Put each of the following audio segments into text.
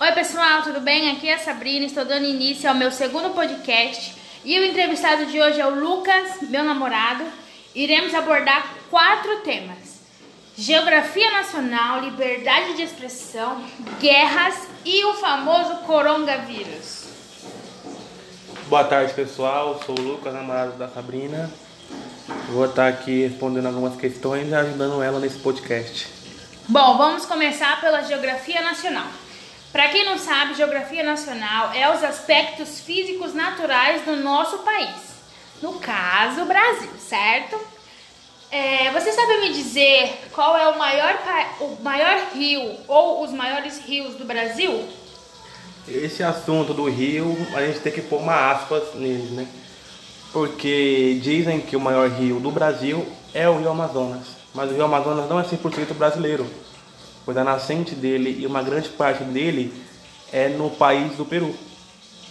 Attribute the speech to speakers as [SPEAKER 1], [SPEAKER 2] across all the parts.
[SPEAKER 1] Oi, pessoal, tudo bem? Aqui é a Sabrina, estou dando início ao meu segundo podcast. E o entrevistado de hoje é o Lucas, meu namorado. Iremos abordar quatro temas: geografia nacional, liberdade de expressão, guerras e o famoso coronavírus.
[SPEAKER 2] Boa tarde, pessoal. Sou o Lucas, namorado da Sabrina. Vou estar aqui respondendo algumas questões e ajudando ela nesse podcast.
[SPEAKER 1] Bom, vamos começar pela geografia nacional. Para quem não sabe, geografia nacional é os aspectos físicos naturais do nosso país. No caso, Brasil, certo? É, você sabe me dizer qual é o maior, o maior rio ou os maiores rios do Brasil?
[SPEAKER 2] Esse assunto do rio, a gente tem que pôr uma aspas nele, né? Porque dizem que o maior rio do Brasil é o Rio Amazonas. Mas o Rio Amazonas não é 100% brasileiro, pois a nascente dele e uma grande parte dele é no país do Peru.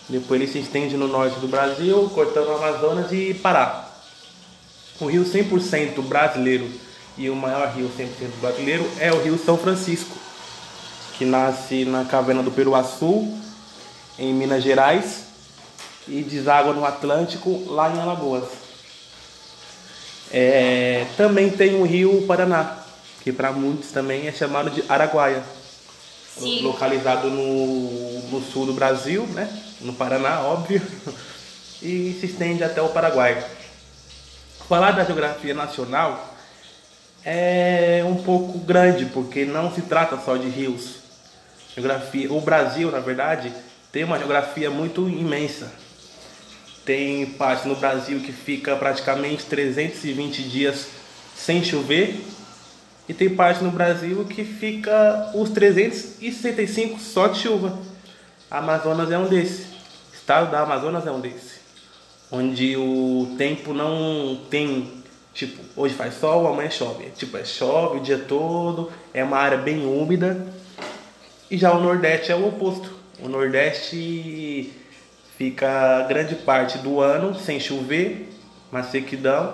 [SPEAKER 2] Depois ele se estende no norte do Brasil, cortando o Amazonas e Pará. O rio 100% brasileiro e o maior rio 100% brasileiro é o Rio São Francisco, que nasce na caverna do Peruaçu, em Minas Gerais, e deságua no Atlântico, lá em Alagoas. É, também tem o Rio Paraná, que para muitos também é chamado de Araguaia,
[SPEAKER 1] Sim.
[SPEAKER 2] localizado no, no sul do Brasil, né? no Paraná, óbvio, e se estende até o Paraguai. Falar da geografia nacional é um pouco grande, porque não se trata só de rios. Geografia, o Brasil, na verdade, tem uma geografia muito imensa. Tem parte no Brasil que fica praticamente 320 dias sem chover e tem parte no Brasil que fica os 365 só de chuva. Amazonas é um desses. O estado da Amazonas é um desses. Onde o tempo não tem, tipo, hoje faz sol, amanhã chove. Tipo, é chove o dia todo, é uma área bem úmida. E já o Nordeste é o oposto. O Nordeste fica grande parte do ano sem chover, uma sequidão,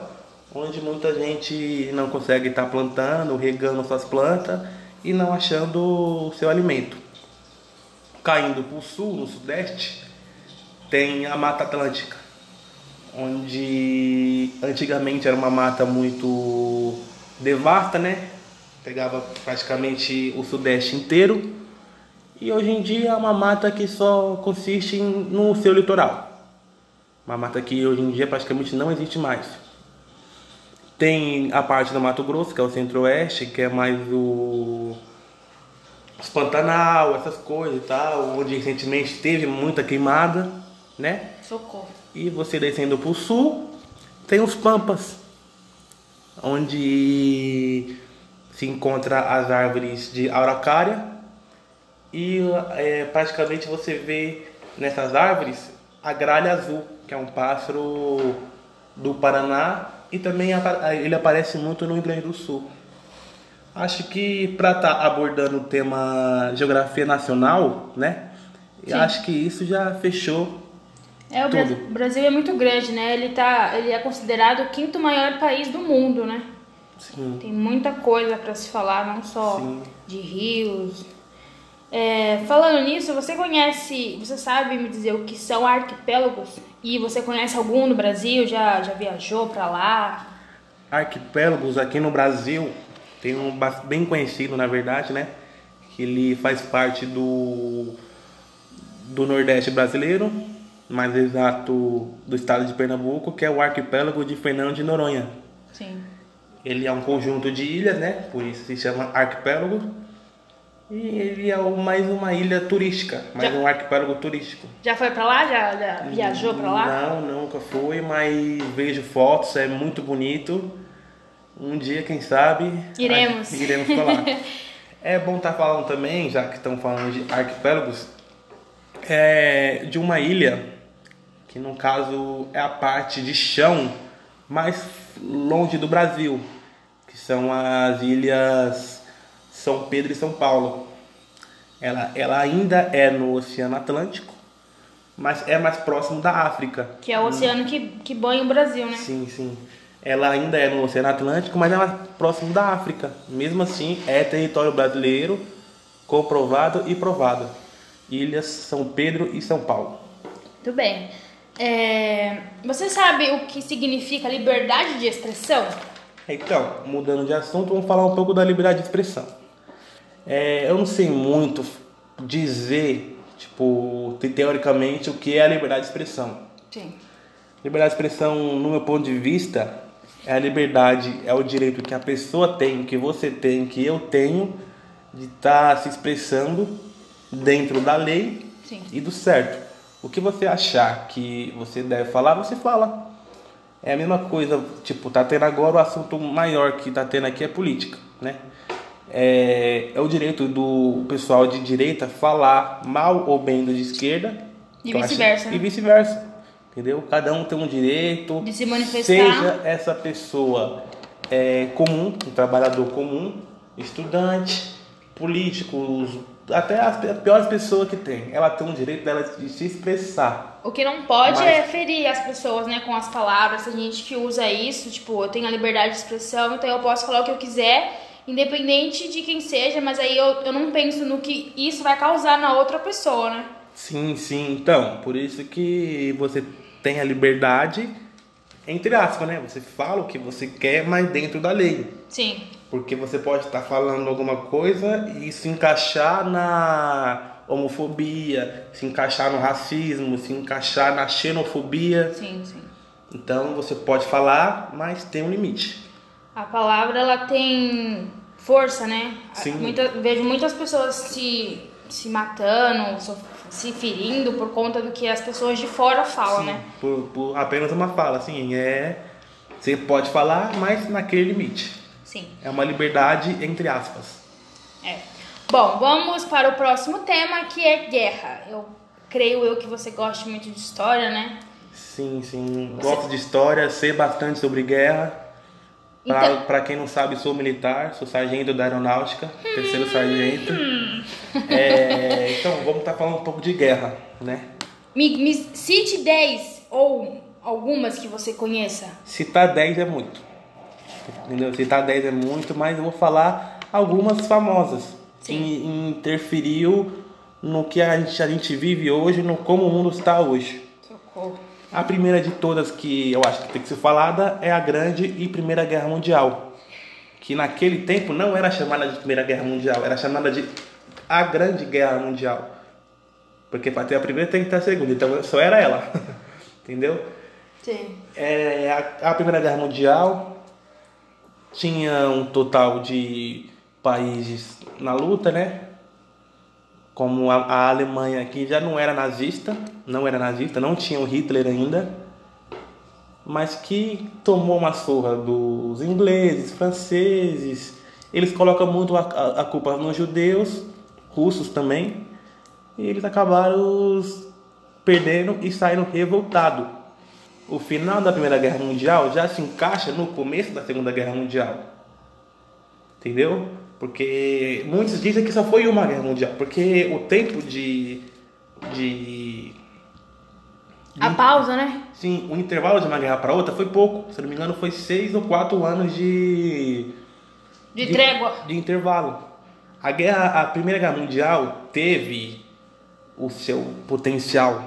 [SPEAKER 2] onde muita gente não consegue estar plantando, regando suas plantas e não achando o seu alimento. Caindo para o sul, no sudeste, tem a Mata Atlântica, onde antigamente era uma mata muito devasta, né? Pegava praticamente o sudeste inteiro e hoje em dia é uma mata que só consiste no seu litoral. Uma mata que hoje em dia praticamente não existe mais. Tem a parte do Mato Grosso, que é o centro-oeste, que é mais o os Pantanal, essas coisas e tal, onde recentemente teve muita queimada, né?
[SPEAKER 1] Socorro.
[SPEAKER 2] E você descendo para o sul, tem os Pampas, onde se encontra as árvores de araucária e é, praticamente você vê nessas árvores a gralha azul, que é um pássaro do Paraná e também ele aparece muito no Rio Grande do Sul. Acho que para estar tá abordando o tema geografia nacional, né?
[SPEAKER 1] Sim.
[SPEAKER 2] Acho que isso já fechou
[SPEAKER 1] É, o
[SPEAKER 2] Tudo.
[SPEAKER 1] Brasil, é muito grande, né? Ele, tá, ele é considerado o quinto maior país do mundo, né?
[SPEAKER 2] Sim.
[SPEAKER 1] Tem muita coisa para se falar, não só
[SPEAKER 2] Sim.
[SPEAKER 1] de rios. É, falando nisso, você conhece, você sabe me dizer o que são arquipélagos? E você conhece algum no Brasil? Já, já viajou para lá?
[SPEAKER 2] arquipélagos aqui no Brasil tem um bem conhecido na verdade né que ele faz parte do do Nordeste brasileiro mais exato do estado de Pernambuco que é o arquipélago de Fernando de Noronha
[SPEAKER 1] Sim.
[SPEAKER 2] ele é um conjunto de ilhas né por isso se chama arquipélago e ele é mais uma ilha turística mais
[SPEAKER 1] Já-
[SPEAKER 2] um arquipélago turístico
[SPEAKER 1] Já foi para lá? Já, já viajou para lá?
[SPEAKER 2] não, nunca fui, mas vejo fotos, é muito bonito. Um dia, quem sabe.
[SPEAKER 1] Iremos.
[SPEAKER 2] iremos pra lá. é bom estar falando também, já que estão falando de arquipélagos, é, de uma ilha, que no caso é a parte de chão mais longe do Brasil, que são as ilhas São Pedro e São Paulo. Ela, ela ainda é no Oceano Atlântico, mas é mais próximo da África.
[SPEAKER 1] Que é o oceano que, que banha o Brasil, né?
[SPEAKER 2] Sim, sim. Ela ainda é no Oceano Atlântico, mas é mais próximo da África. Mesmo assim, é território brasileiro, comprovado e provado. Ilhas, São Pedro e São Paulo.
[SPEAKER 1] Muito bem. É, você sabe o que significa liberdade de expressão?
[SPEAKER 2] Então, mudando de assunto, vamos falar um pouco da liberdade de expressão. É, eu não sei muito dizer, tipo, teoricamente, o que é a liberdade de expressão.
[SPEAKER 1] Sim.
[SPEAKER 2] Liberdade de expressão, no meu ponto de vista, é a liberdade, é o direito que a pessoa tem, que você tem, que eu tenho, de estar tá se expressando dentro da lei
[SPEAKER 1] Sim.
[SPEAKER 2] e do certo. O que você achar que você deve falar, você fala. É a mesma coisa, tipo, tá tendo agora o assunto maior que tá tendo aqui é política, né? É, é o direito do pessoal de direita falar mal ou bem do de esquerda.
[SPEAKER 1] E vice-versa.
[SPEAKER 2] Né? E vice-versa. Entendeu? Cada um tem um direito.
[SPEAKER 1] De se manifestar.
[SPEAKER 2] Seja essa pessoa é, comum, um trabalhador comum, estudante, políticos, até as piores pessoas que tem. Ela tem o direito dela de se expressar.
[SPEAKER 1] O que não pode Mas... é ferir as pessoas, né, com as palavras. Tem gente que usa isso, tipo, eu tenho a liberdade de expressão, então eu posso falar o que eu quiser, independente de quem seja, mas aí eu, eu não penso no que isso vai causar na outra pessoa, né?
[SPEAKER 2] Sim, sim. Então, por isso que você tem a liberdade, entre aspas, né? Você fala o que você quer, mas dentro da lei.
[SPEAKER 1] Sim.
[SPEAKER 2] Porque você pode estar falando alguma coisa e se encaixar na homofobia, se encaixar no racismo, se encaixar na xenofobia.
[SPEAKER 1] Sim, sim.
[SPEAKER 2] Então você pode falar, mas tem um limite.
[SPEAKER 1] A palavra ela tem força, né?
[SPEAKER 2] Sim.
[SPEAKER 1] Muita, vejo muitas pessoas se, se matando, se ferindo por conta do que as pessoas de fora falam,
[SPEAKER 2] Sim,
[SPEAKER 1] né?
[SPEAKER 2] Por, por apenas uma fala, assim, é. Você pode falar, mas naquele limite.
[SPEAKER 1] Sim.
[SPEAKER 2] É uma liberdade entre aspas.
[SPEAKER 1] É. Bom, vamos para o próximo tema que é guerra. Eu creio eu que você gosta muito de história, né?
[SPEAKER 2] Sim, sim. Você... Gosto de história, sei bastante sobre guerra. Então... Para quem não sabe, sou militar, sou sargento da aeronáutica, hum... terceiro sargento. É, então, vamos estar tá falando um pouco de guerra, né?
[SPEAKER 1] Me, me cite 10 ou algumas que você conheça.
[SPEAKER 2] Citar 10 é muito. Entendeu? Citar 10 é muito, mas eu vou falar algumas famosas Sim. que interferiu no que a gente, a gente vive hoje, no como o mundo está hoje.
[SPEAKER 1] Socorro.
[SPEAKER 2] A primeira de todas que eu acho que tem que ser falada é a Grande e Primeira Guerra Mundial. Que naquele tempo não era chamada de Primeira Guerra Mundial, era chamada de a Grande Guerra Mundial. Porque para ter a primeira tem que ter a segunda, então só era ela. Entendeu?
[SPEAKER 1] Sim.
[SPEAKER 2] É, a, a Primeira Guerra Mundial tinha um total de países na luta, né? Como a, a, Alemanha que já não era nazista, não era nazista, não tinha o Hitler ainda, mas que tomou uma surra dos ingleses, franceses. Eles colocam muito a, a, a culpa nos judeus, russos também, e eles acabaram perdendo e saindo revoltados. O final da Primeira Guerra Mundial já se encaixa no começo da Segunda Guerra Mundial. Entendeu? Porque muitos dizem que só foi uma guerra mundial, porque o tempo de. de,
[SPEAKER 1] a pausa, né?
[SPEAKER 2] Sim, o intervalo de uma guerra para outra foi pouco. Se não me engano, foi seis ou quatro anos de.
[SPEAKER 1] De, de trégua.
[SPEAKER 2] De intervalo. A guerra, a Primeira Guerra Mundial teve o seu potencial,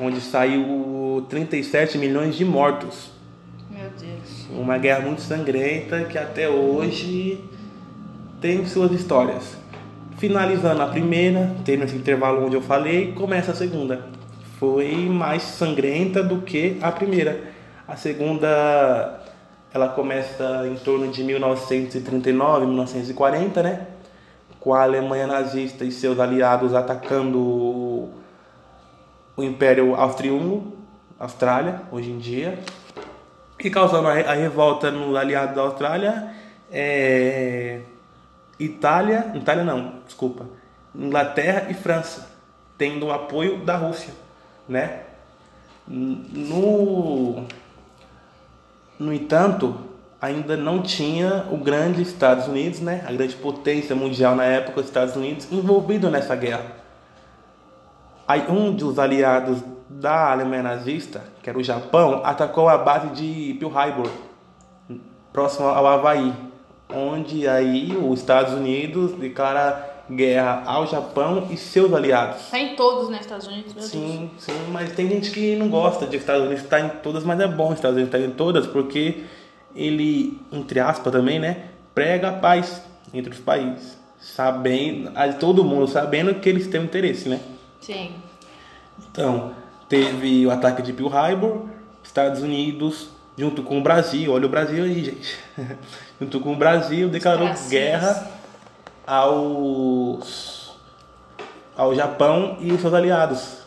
[SPEAKER 2] onde saiu 37 milhões de mortos.
[SPEAKER 1] Meu Deus.
[SPEAKER 2] Uma guerra muito sangrenta que até hoje tem suas histórias. Finalizando a primeira, tendo esse intervalo onde eu falei, começa a segunda. Foi mais sangrenta do que a primeira. A segunda, ela começa em torno de 1939, 1940, né? Com a Alemanha nazista e seus aliados atacando o Império Austro-Húngaro, Austrália, hoje em dia, e causando a revolta nos aliados da Austrália. É Itália, Itália não, desculpa, Inglaterra e França, tendo o apoio da Rússia, né? No, no entanto, ainda não tinha o grande Estados Unidos, né? A grande potência mundial na época, os Estados Unidos, envolvido nessa guerra. Aí um dos aliados da Alemanha nazista, que era o Japão, atacou a base de Pearl Harbor, próximo ao Havaí onde aí os Estados Unidos declara guerra ao Japão e seus aliados.
[SPEAKER 1] Tá em todos, né, Estados Unidos, meu
[SPEAKER 2] Sim, sim, mas tem gente que não gosta de Estados Unidos estar em todas, mas é bom Estados Unidos estar em todas porque ele, entre aspas também, né, prega a paz entre os países, sabendo, todo mundo sabendo que eles têm interesse, né?
[SPEAKER 1] Sim.
[SPEAKER 2] Então, teve o ataque de Pearl Harbor, Estados Unidos, junto com o Brasil, olha o Brasil aí, gente. junto com o Brasil, declarou guerra aos ao Japão e seus aliados.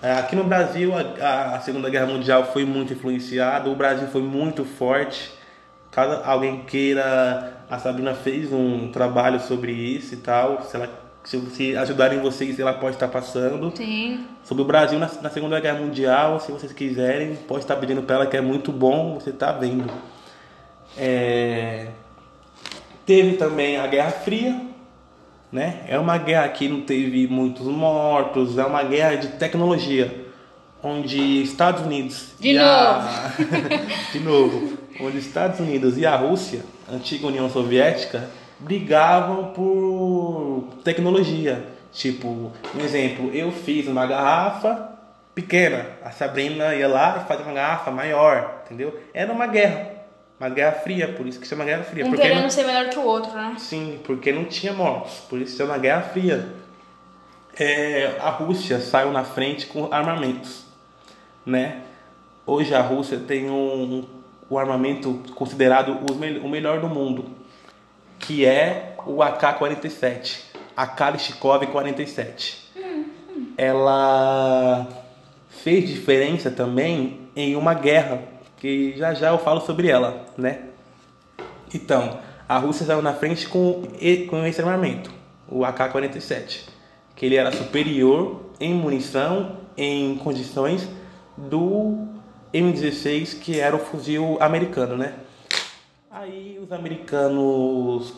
[SPEAKER 2] É, aqui no Brasil, a, a Segunda Guerra Mundial foi muito influenciada, o Brasil foi muito forte. Caso alguém queira, a Sabrina fez um trabalho sobre isso e tal. Se ela se, se ajudarem vocês, ela pode estar passando.
[SPEAKER 1] Sim.
[SPEAKER 2] Sobre o Brasil na, na Segunda Guerra Mundial, se vocês quiserem, pode estar pedindo para ela que é muito bom, você está vendo. É... Teve também a Guerra Fria, né? É uma guerra que não teve muitos mortos, é uma guerra de tecnologia, onde Estados Unidos
[SPEAKER 1] de novo, a...
[SPEAKER 2] de novo, onde Estados Unidos e a Rússia, antiga União Soviética, brigavam por tecnologia. Tipo, um exemplo, eu fiz uma garrafa pequena, a Sabrina ia lá e fazia uma garrafa maior, entendeu? Era uma guerra, uma guerra fria, por isso que chama guerra fria.
[SPEAKER 1] Um
[SPEAKER 2] porque
[SPEAKER 1] querendo
[SPEAKER 2] não...
[SPEAKER 1] ser melhor que o outro, né?
[SPEAKER 2] Sim, porque não tinha mortos, por isso chama guerra fria. É, a Rússia saiu na frente com armamentos, né? Hoje a Rússia tem um, um armamento considerado o melhor do mundo que é o AK-47, a Kalashnikov 47. Ela fez diferença também em uma guerra, que já já eu falo sobre ela, né? Então, a Rússia saiu na frente com, com esse armamento, o AK-47, que ele era superior em munição, em condições do M16, que era o fuzil americano, né? Aí os americanos,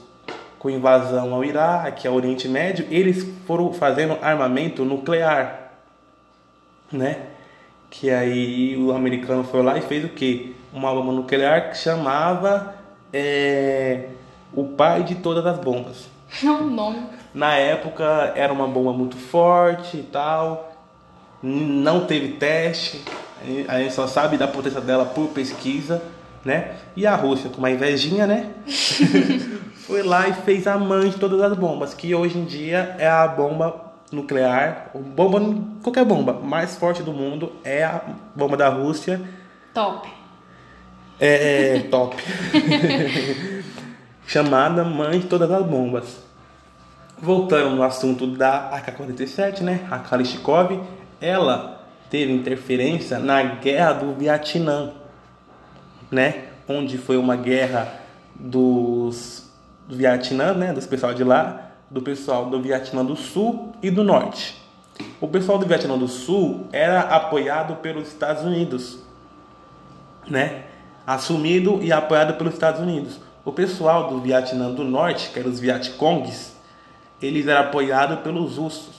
[SPEAKER 2] com invasão ao Iraque, ao Oriente Médio, eles foram fazendo armamento nuclear, né? Que aí o americano foi lá e fez o que? Uma bomba nuclear que chamava é, o pai de todas as bombas.
[SPEAKER 1] Não, não.
[SPEAKER 2] Na época era uma bomba muito forte e tal, não teve teste, a gente só sabe da potência dela por pesquisa né? E a Rússia, com uma invejinha, né? foi lá e fez a mãe de todas as bombas, que hoje em dia é a bomba nuclear, bomba, qualquer bomba mais forte do mundo é a bomba da Rússia.
[SPEAKER 1] Top.
[SPEAKER 2] É, é top. Chamada mãe de todas as bombas. Voltando no assunto da AK-47, né? A Kalashnikov, ela teve interferência na guerra do Vietnã né? Onde foi uma guerra dos do Vietnã, né? Dos pessoal de lá, do pessoal do Vietnã do Sul e do Norte. O pessoal do Vietnã do Sul era apoiado pelos Estados Unidos, né? Assumido e apoiado pelos Estados Unidos. O pessoal do Vietnã do Norte, que eram os Vietcongs, eles eram apoiados pelos russos,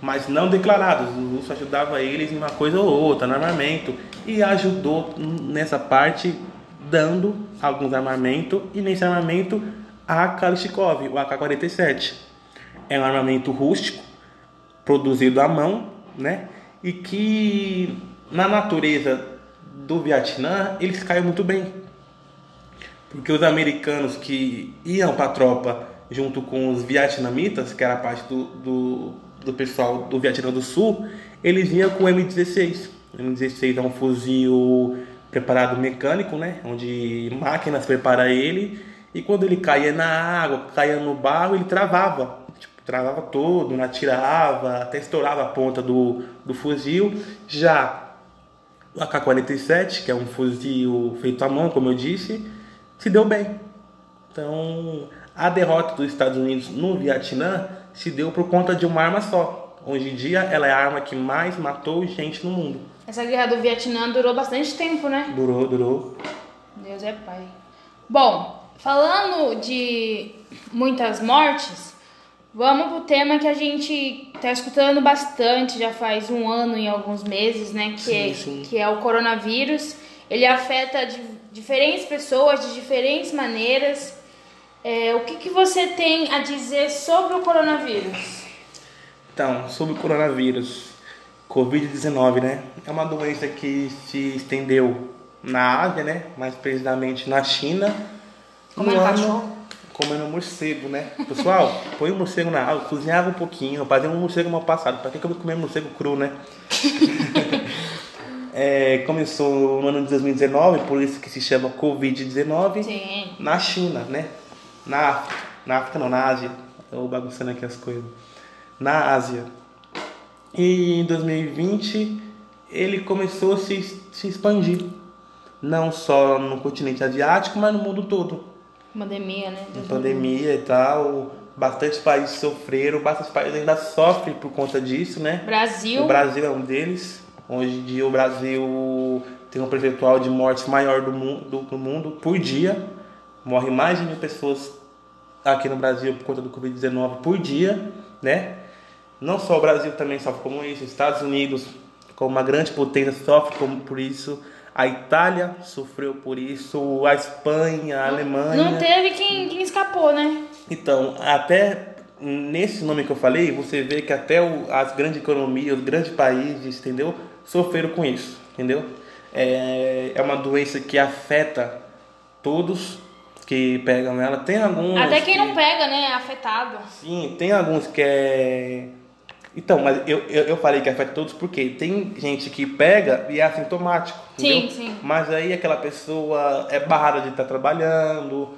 [SPEAKER 2] mas não declarados. O russo ajudava eles em uma coisa ou outra, no armamento, e ajudou nessa parte dando alguns armamentos e nesse armamento a Kalashnikov, o AK-47. É um armamento rústico, produzido à mão, né? E que na natureza do Vietnã eles caem muito bem. Porque os americanos que iam para a tropa junto com os vietnamitas, que era parte do, do, do pessoal do Vietnã do Sul, eles iam com o M16. O M16 é um fuzil preparado mecânico, né? Onde máquinas preparam ele e quando ele caía na água, caía no barro, ele travava. Tipo, travava todo, não atirava, até estourava a ponta do, do fuzil. Já o AK-47, que é um fuzil feito à mão, como eu disse, se deu bem. Então, a derrota dos Estados Unidos no Vietnã se deu por conta de uma arma só. Hoje em dia, ela é a arma que mais matou gente no mundo.
[SPEAKER 1] Essa guerra do Vietnã durou bastante tempo, né?
[SPEAKER 2] Durou, durou.
[SPEAKER 1] Deus é pai. Bom, falando de muitas mortes, vamos pro tema que a gente tá escutando bastante, já faz um ano e alguns meses, né? Que, sim, é, sim. que é o coronavírus. Ele afeta diferentes pessoas de diferentes maneiras. É, o que, que você tem a dizer sobre o coronavírus?
[SPEAKER 2] Então, sobre o coronavírus, Covid-19, né? É uma doença que se estendeu na Ásia, né? Mais precisamente na China.
[SPEAKER 1] Comendo cachorro.
[SPEAKER 2] Comendo morcego, né? Pessoal, põe o morcego na água, cozinhava um pouquinho, fazia um morcego mal passado. Pra que eu vou comer morcego cru, né? é, começou no ano de 2019, por isso que se chama Covid-19, na China, né? Na África. Na África não, na Ásia. Estou bagunçando aqui as coisas. Na Ásia. E em 2020 ele começou a se, se expandir. Não só no continente asiático, mas no mundo todo.
[SPEAKER 1] Pandemia, né?
[SPEAKER 2] Pandemia e tal. Bastante países sofreram, bastante países ainda sofrem por conta disso, né?
[SPEAKER 1] Brasil.
[SPEAKER 2] O Brasil é um deles. Hoje em dia o Brasil tem um percentual de mortes maior do mundo, do mundo por dia. Morre mais de mil pessoas aqui no Brasil por conta do Covid-19 por dia, né? Não só o Brasil também sofre como isso, os Estados Unidos, como uma grande potência, sofre como por isso. A Itália sofreu por isso, a Espanha, a Alemanha.
[SPEAKER 1] Não teve quem, quem escapou, né?
[SPEAKER 2] Então, até nesse nome que eu falei, você vê que até o, as grandes economias, os grandes países, entendeu? Sofreram com isso, entendeu? É, é uma doença que afeta todos que pegam ela. Tem alguns.
[SPEAKER 1] Até quem
[SPEAKER 2] que,
[SPEAKER 1] não pega, né? É afetado.
[SPEAKER 2] Sim, tem alguns que é. Então, mas eu, eu, eu falei que afeta todos porque tem gente que pega e é assintomático.
[SPEAKER 1] Sim,
[SPEAKER 2] entendeu?
[SPEAKER 1] sim.
[SPEAKER 2] Mas aí aquela pessoa é barrada de estar trabalhando.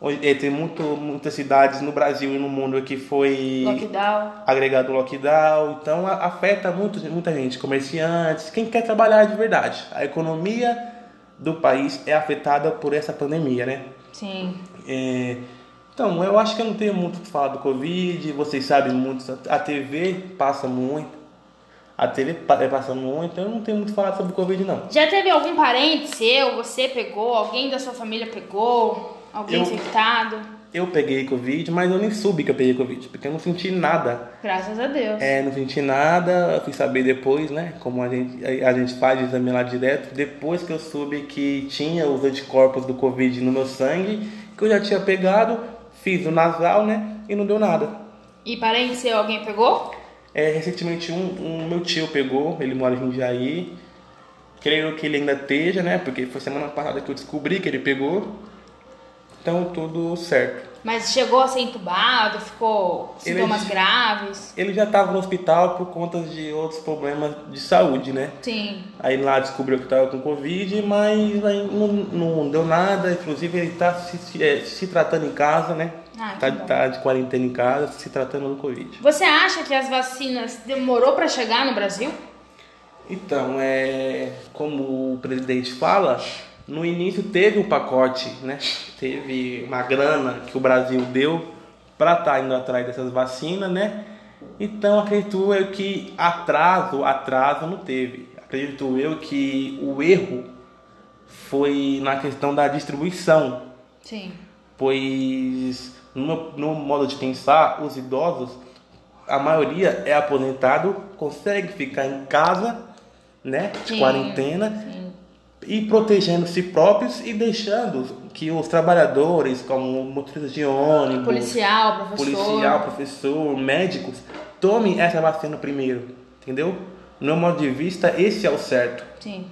[SPEAKER 2] Hoje, Tem muito, muitas cidades no Brasil e no mundo que foi
[SPEAKER 1] Lockdown.
[SPEAKER 2] agregado lockdown, então afeta muito, muita gente, comerciantes, quem quer trabalhar de verdade. A economia do país é afetada por essa pandemia, né?
[SPEAKER 1] Sim.
[SPEAKER 2] É, então, eu acho que eu não tenho muito o que falar do Covid, vocês sabem muito, a TV passa muito, a TV pa- passa muito, eu não tenho muito o que falar sobre o Covid, não.
[SPEAKER 1] Já teve algum parente seu, você pegou, alguém da sua família pegou, alguém
[SPEAKER 2] Eu-
[SPEAKER 1] infectado?
[SPEAKER 2] Eu peguei Covid, mas eu nem soube que eu peguei Covid, porque eu não senti nada.
[SPEAKER 1] Graças a Deus.
[SPEAKER 2] É, não senti nada, fui saber depois, né? Como a gente, a, a gente faz exame lá direto. Depois que eu soube que tinha os anticorpos do Covid no meu sangue, que eu já tinha pegado, fiz o nasal, né? E não deu nada.
[SPEAKER 1] E parente seu, alguém pegou?
[SPEAKER 2] É, recentemente um, um meu tio pegou, ele mora em Jundiaí. Creio que ele ainda esteja, né? Porque foi semana passada que eu descobri que ele pegou. Então tudo certo.
[SPEAKER 1] Mas chegou a ser entubado, ficou
[SPEAKER 2] Ele-
[SPEAKER 1] sintomas graves?
[SPEAKER 2] Ele já estava no hospital por conta de outros problemas de saúde, né?
[SPEAKER 1] Sim.
[SPEAKER 2] Aí lá descobriu que estava com Covid, mas aí não, não deu nada. Inclusive ele está se, se, é, se tratando em casa, né?
[SPEAKER 1] Ah,
[SPEAKER 2] tá, tá de quarentena em casa, se tratando do Covid.
[SPEAKER 1] Você acha que as vacinas demorou para chegar no Brasil?
[SPEAKER 2] Então, é, como o presidente fala, no início teve um pacote, né? Teve uma grana que o Brasil deu para estar indo atrás dessas vacinas, né? Então, acredito eu que atraso, atraso não teve. Acredito eu que o erro foi na questão da distribuição,
[SPEAKER 1] Sim.
[SPEAKER 2] pois no, no modo de pensar, os idosos, a maioria é aposentado, consegue ficar em casa, né, de
[SPEAKER 1] Sim,
[SPEAKER 2] quarentena
[SPEAKER 1] sim.
[SPEAKER 2] E protegendo si próprios e deixando que os trabalhadores, como motoristas de ônibus,
[SPEAKER 1] Policial, professor.
[SPEAKER 2] policial, professor, médicos, tomem essa vacina primeiro, entendeu? No meu modo de vista, esse é o certo.
[SPEAKER 1] Sim.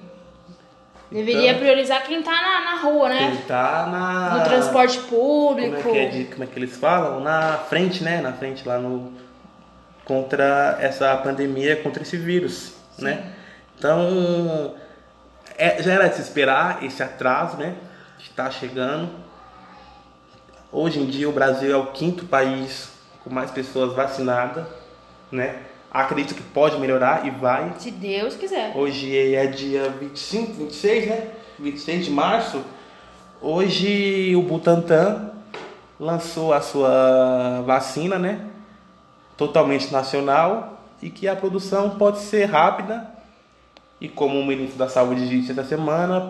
[SPEAKER 1] Deveria
[SPEAKER 2] Então-
[SPEAKER 1] priorizar quem tá na, na rua, né?
[SPEAKER 2] Quem tá na
[SPEAKER 1] No transporte
[SPEAKER 2] como
[SPEAKER 1] público.
[SPEAKER 2] é, que é de- como é que eles falam? Na frente, né? Na frente lá no contra essa pandemia, contra esse vírus, né? Então, é, já era de se esperar esse atraso, né? Está chegando. Hoje em dia o Brasil é o quinto país com mais pessoas vacinadas, né? Acredito que pode melhorar e vai.
[SPEAKER 1] Se Deus quiser.
[SPEAKER 2] Hoje é dia 25, 26, né? 26 de março. Hoje o Butantan lançou a sua vacina, né? Totalmente nacional e que a produção pode ser rápida. E como o ministro da Saúde disse essa semana,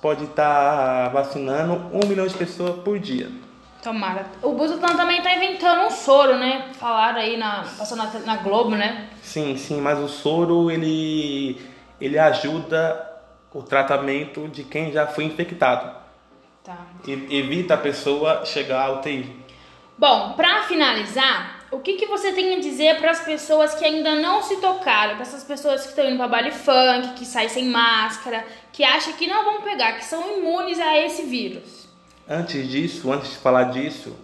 [SPEAKER 2] pode, estar vacinando um milhão de pessoas por dia.
[SPEAKER 1] Tomara. O Butantan também tá inventando um soro, né? Falaram aí na. Passou na, na Globo, né?
[SPEAKER 2] Sim, sim, mas o soro ele, ele ajuda o tratamento de quem já foi infectado.
[SPEAKER 1] Tá.
[SPEAKER 2] E- evita a pessoa chegar ao UTI.
[SPEAKER 1] Bom, pra finalizar, o que, que você tem a dizer para as pessoas que ainda não se tocaram, para essas pessoas que estão indo para baile funk, que saem sem máscara, que acham que não vão pegar, que são imunes a esse vírus?
[SPEAKER 2] Antes disso, antes de falar disso,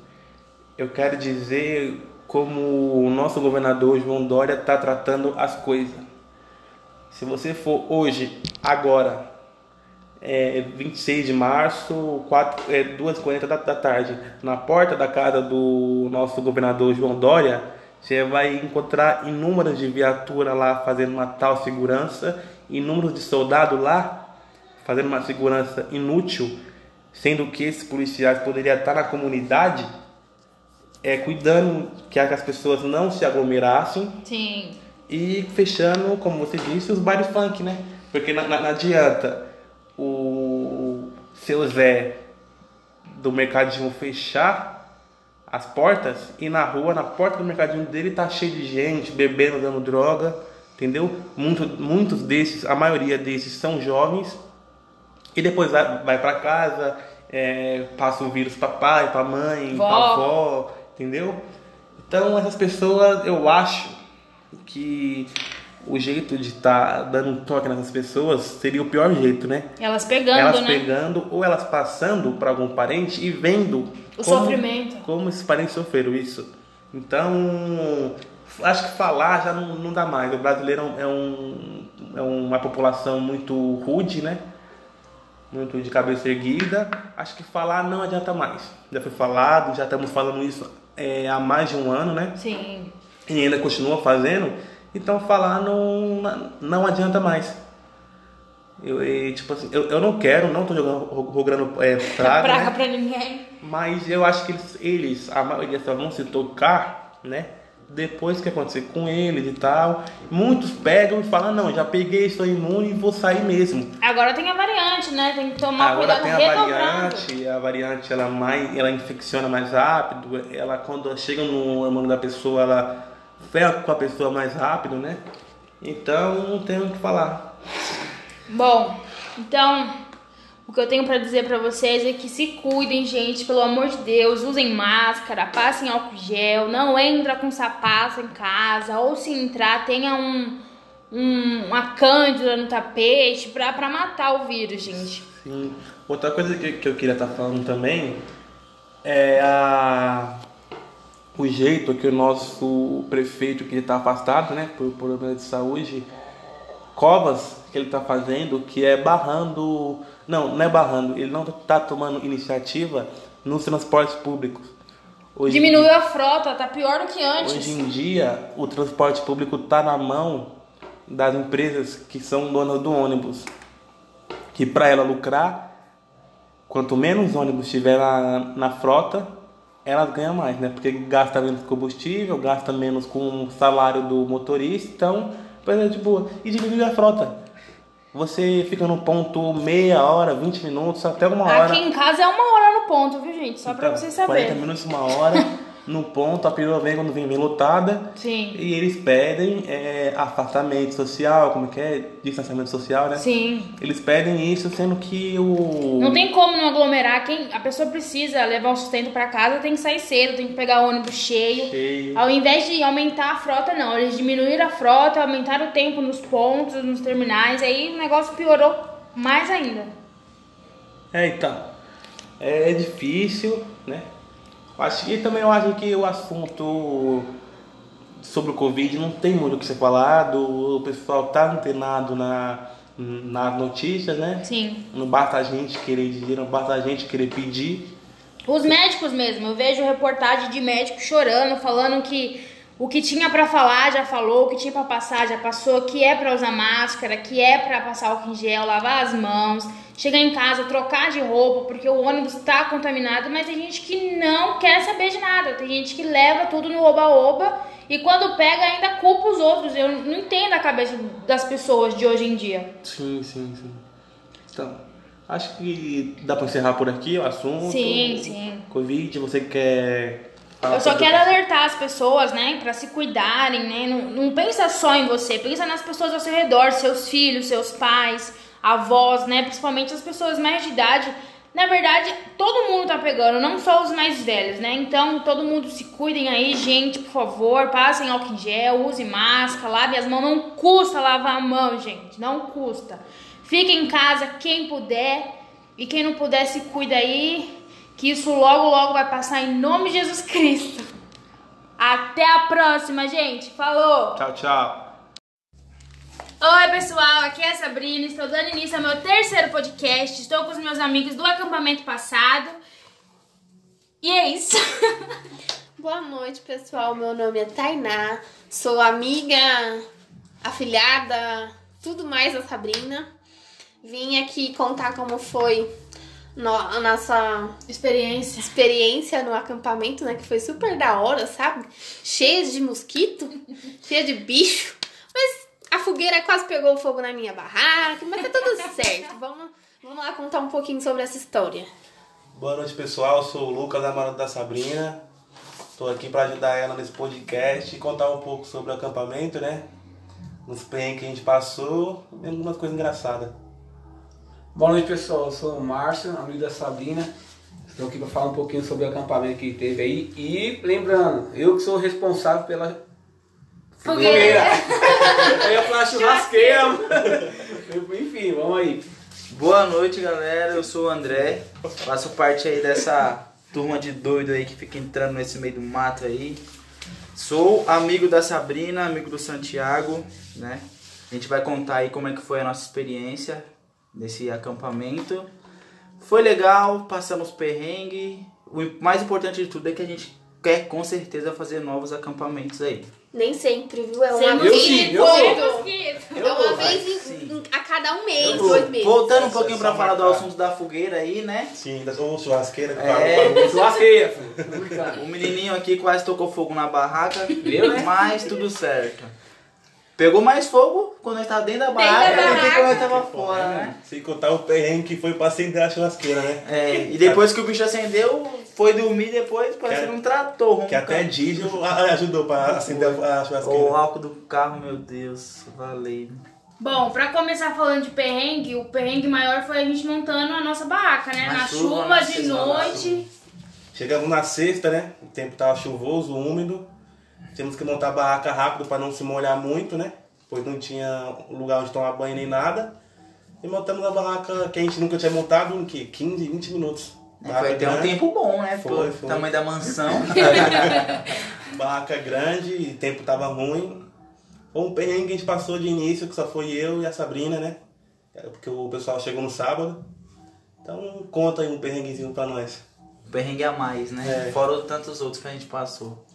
[SPEAKER 2] eu quero dizer como o nosso governador João Dória está tratando as coisas. Se você for hoje, agora, é 26 de março, 4, é, 2h40 da, da tarde, na porta da casa do nosso governador João Dória, você vai encontrar inúmeras de viatura lá fazendo uma tal segurança, inúmeros de soldados lá fazendo uma segurança inútil, sendo que esses policiais poderiam estar na comunidade é, cuidando que as pessoas não se aglomerassem
[SPEAKER 1] Sim.
[SPEAKER 2] e fechando, como você disse, os bares funk, né? Porque não, não adianta o seu Zé do mercadinho fechar as portas e na rua, na porta do mercadinho dele tá cheio de gente bebendo, dando droga, entendeu? Muito, muitos desses, a maioria desses são jovens e depois vai, para casa, é, passa o vírus para pai, para mãe, para avó, entendeu? Então essas pessoas, eu acho que o jeito de estar dando um toque nessas pessoas seria o pior jeito, né?
[SPEAKER 1] Elas pegando,
[SPEAKER 2] elas
[SPEAKER 1] né?
[SPEAKER 2] pegando ou elas passando para algum parente e vendo
[SPEAKER 1] O sofrimento.
[SPEAKER 2] como esses parentes sofreram isso. Então, acho que falar já não, não dá mais. O brasileiro é, um, é uma população muito rude, né? Muito de cabeça erguida. Acho que falar não adianta mais. Já foi falado, já estamos falando isso é, há mais de um ano, né?
[SPEAKER 1] Sim.
[SPEAKER 2] e ainda continua fazendo, então falar não, não adianta mais. Eu, e, tipo assim, eu, eu não quero, não tô jogando, jogando é, praga,
[SPEAKER 1] Praga
[SPEAKER 2] né?
[SPEAKER 1] pra ninguém.
[SPEAKER 2] mas eu acho que eles, eles, a maioria só vão se tocar, né? Depois que acontecer com eles e tal. Muitos pegam e falam, não, já peguei, sou imune e vou sair mesmo.
[SPEAKER 1] Agora tem a variante, né? Tem que tomar
[SPEAKER 2] Agora
[SPEAKER 1] cuidado
[SPEAKER 2] tem a variante, a variante ela mais, ela infecciona mais rápido, ela quando chega no hormônio da pessoa, ela ferra com a pessoa mais rápido, né? Então não tem o que falar.
[SPEAKER 1] Bom, então o que eu tenho pra dizer pra vocês é que se cuidem, gente, pelo amor de Deus, usem máscara, passem álcool gel, não entra com sapato em casa, ou se entrar, tenha um, um- uma cândida no tapete pra, pra matar o vírus, gente.
[SPEAKER 2] Sim. Outra coisa que, que eu queria estar falando também é a, o jeito que o nosso prefeito, que está afastado, né, por problema de saúde, Covas, que ele está fazendo, que é barrando. Não, não é barrando, ele não está tomando iniciativa nos transportes públicos. Hoje,
[SPEAKER 1] Diminuiu a frota, tá pior do que antes.
[SPEAKER 2] Hoje em dia, o transporte público está na mão das empresas que são donas do ônibus. Que para ela lucrar, quanto menos ônibus tiver na, na frota, elas ganham mais, né? Porque gasta menos combustível, gasta menos com o salário do motorista, então, é de boa. E diminui a frota. Você fica no ponto meia hora, 20 minutos, até uma hora.
[SPEAKER 1] Aqui em casa é uma hora no ponto, viu, gente? Só pra
[SPEAKER 2] Então,
[SPEAKER 1] vocês
[SPEAKER 2] 40
[SPEAKER 1] saberem.
[SPEAKER 2] minutos, uma hora, no ponto, a perua vem quando vem bem lotada.
[SPEAKER 1] Sim.
[SPEAKER 2] E eles pedem é, afastamento social, como que é? Distanciamento social, né?
[SPEAKER 1] Sim.
[SPEAKER 2] Eles pedem isso, sendo que o.
[SPEAKER 1] Não tem como não aglomerar. Quem, a pessoa precisa levar o sustento pra casa, tem que sair cedo, tem que pegar o ônibus cheio.
[SPEAKER 2] Cheio.
[SPEAKER 1] Ao invés de aumentar a frota, não. Eles diminuíram a frota, aumentaram o tempo nos pontos, nos terminais. Aí o negócio piorou mais ainda.
[SPEAKER 2] É, então. É difícil, né? Acho, e também eu acho que o assunto sobre o Covid não tem muito o que ser falado. O pessoal tá antenado na, nas notícias, né?
[SPEAKER 1] Sim.
[SPEAKER 2] Não basta a gente querer dizer, não basta a gente querer pedir.
[SPEAKER 1] Os médicos mesmo, eu vejo reportagem de médico chorando, falando que o que tinha pra falar já falou, o que tinha pra passar já passou, que é pra usar máscara, que é pra passar álcool em gel, lavar as mãos, chegar em casa, trocar de roupa, porque o ônibus tá contaminado, mas tem gente que não quer saber de nada, tem gente que leva tudo no oba-oba e quando pega ainda culpa os outros. Eu não entendo a cabeça das pessoas de hoje em dia.
[SPEAKER 2] Sim, sim, sim. Então, acho que dá pra encerrar por aqui o assunto.
[SPEAKER 1] Sim, sim.
[SPEAKER 2] Covid, você quer.
[SPEAKER 1] Eu só quero alertar as pessoas, né, Pra se cuidarem, né? Não, não pensa só em você, pensa nas pessoas ao seu redor, seus filhos, seus pais, avós, né? Principalmente as pessoas mais de idade. Na verdade, todo mundo tá pegando, não só os mais velhos, né? Então, todo mundo se cuidem aí, gente, por favor. Passem álcool em gel, use máscara, lave as mãos. Não custa lavar a mão, gente. Não custa. Fique em casa quem puder. E quem não puder, se cuida aí. Que isso logo, logo vai passar em nome de Jesus Cristo. Até a próxima, gente. Falou!
[SPEAKER 2] Tchau, tchau.
[SPEAKER 1] Oi, pessoal, aqui é a Sabrina. Estou dando início ao meu terceiro podcast. Estou com os meus amigos do acampamento passado. E é isso.
[SPEAKER 3] Boa noite, pessoal. Meu nome é Tainá. Sou amiga, afilhada, tudo mais da Sabrina. Vim aqui contar como foi no- a nossa
[SPEAKER 1] Experiência.
[SPEAKER 3] experiência no acampamento, né? Que foi super da hora, sabe? Cheia de mosquito, cheia de bicho. Mas a fogueira quase pegou fogo na minha barraca, mas tá tudo certo. Vamos, vamos lá contar um pouquinho sobre essa história.
[SPEAKER 2] Boa noite, pessoal. Eu sou o Lucas, namorado da Sabrina. Estou aqui para ajudar ela nesse podcast e contar um pouco sobre o acampamento, né? Nos perrengues que a gente passou e algumas coisas engraçadas.
[SPEAKER 4] Boa noite pessoal, eu sou o Márcio, amigo da Sabrina. Estou aqui para falar um pouquinho sobre o acampamento que teve aí. E lembrando, eu que sou responsável pela
[SPEAKER 1] Fogueira.
[SPEAKER 4] eu ia falar churrasqueira. Enfim, vamos aí.
[SPEAKER 5] Boa noite, galera. Eu sou o André. Faço parte aí dessa turma de doido aí que fica entrando nesse meio do mato aí. Sou amigo da Sabrina, amigo do Santiago, né? A gente vai contar aí como é que foi a nossa experiência nesse acampamento. Foi legal, passamos perrengue. O mais importante de tudo é que a gente quer com certeza fazer novos acampamentos aí.
[SPEAKER 3] Nem sempre, viu? É uma vez
[SPEAKER 4] sim, eu.
[SPEAKER 3] É uma vez em, a cada um mês, dois meses.
[SPEAKER 5] Voltando um pouquinho pra
[SPEAKER 2] Só
[SPEAKER 5] falar do assunto da fogueira aí, né?
[SPEAKER 2] Sim, da churrasqueira que
[SPEAKER 5] É.
[SPEAKER 2] para
[SPEAKER 4] Churrasqueira.
[SPEAKER 5] O menininho aqui quase tocou fogo na barraca,
[SPEAKER 4] Viu, né?
[SPEAKER 5] mas tudo certo. Pegou mais fogo quando ele tava dentro da barraca do que
[SPEAKER 1] barraca.
[SPEAKER 5] quando ele tava fora, né?
[SPEAKER 2] Sem contar o perrengue que foi para acender a churrasqueira, né?
[SPEAKER 5] É, e depois que o bicho acendeu, foi dormir depois, parecendo um trator.
[SPEAKER 2] Que até diesel ajudou para acender a a churrasqueira.
[SPEAKER 5] O álcool do carro, meu Deus, valeu.
[SPEAKER 1] Bom, pra começar falando de perrengue, o perrengue maior foi a gente montando a nossa barraca, né?
[SPEAKER 5] Na
[SPEAKER 1] Na,
[SPEAKER 5] chuva,
[SPEAKER 1] de noite.
[SPEAKER 2] Chegamos na sexta, né? O tempo tava chuvoso, úmido. Temos que montar a barraca rápido para não se molhar muito, né? Pois não tinha lugar onde tomar banho nem nada. E montamos a barraca que a gente nunca tinha montado em que? 15, 20 minutos.
[SPEAKER 5] É, foi até um
[SPEAKER 2] grande,
[SPEAKER 5] tempo bom, né?
[SPEAKER 2] Foi, foi.
[SPEAKER 5] tamanho da mansão.
[SPEAKER 2] Barraca grande e o tempo tava ruim. Foi um perrengue que a gente passou de início, que só foi eu e a Sabrina, né? É Porque o pessoal chegou no sábado. Então conta aí um perrenguezinho pra nós.
[SPEAKER 5] perrengue a mais, né?
[SPEAKER 2] É.
[SPEAKER 5] Fora os tantos outros que a gente passou.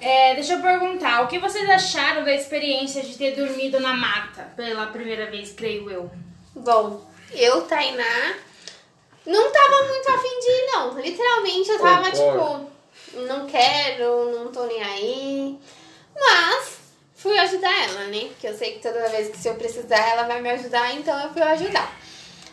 [SPEAKER 1] É, deixa eu perguntar, o que vocês acharam da experiência de ter dormido na mata pela primeira vez, creio eu?
[SPEAKER 3] Bom, eu, Tainá, não tava muito afim de ir, não. Literalmente eu tava
[SPEAKER 4] Concordo.
[SPEAKER 3] tipo, não quero, não tô nem aí. Mas fui ajudar ela, né? Porque eu sei que toda vez que se eu precisar ela vai me ajudar, então eu fui ajudar.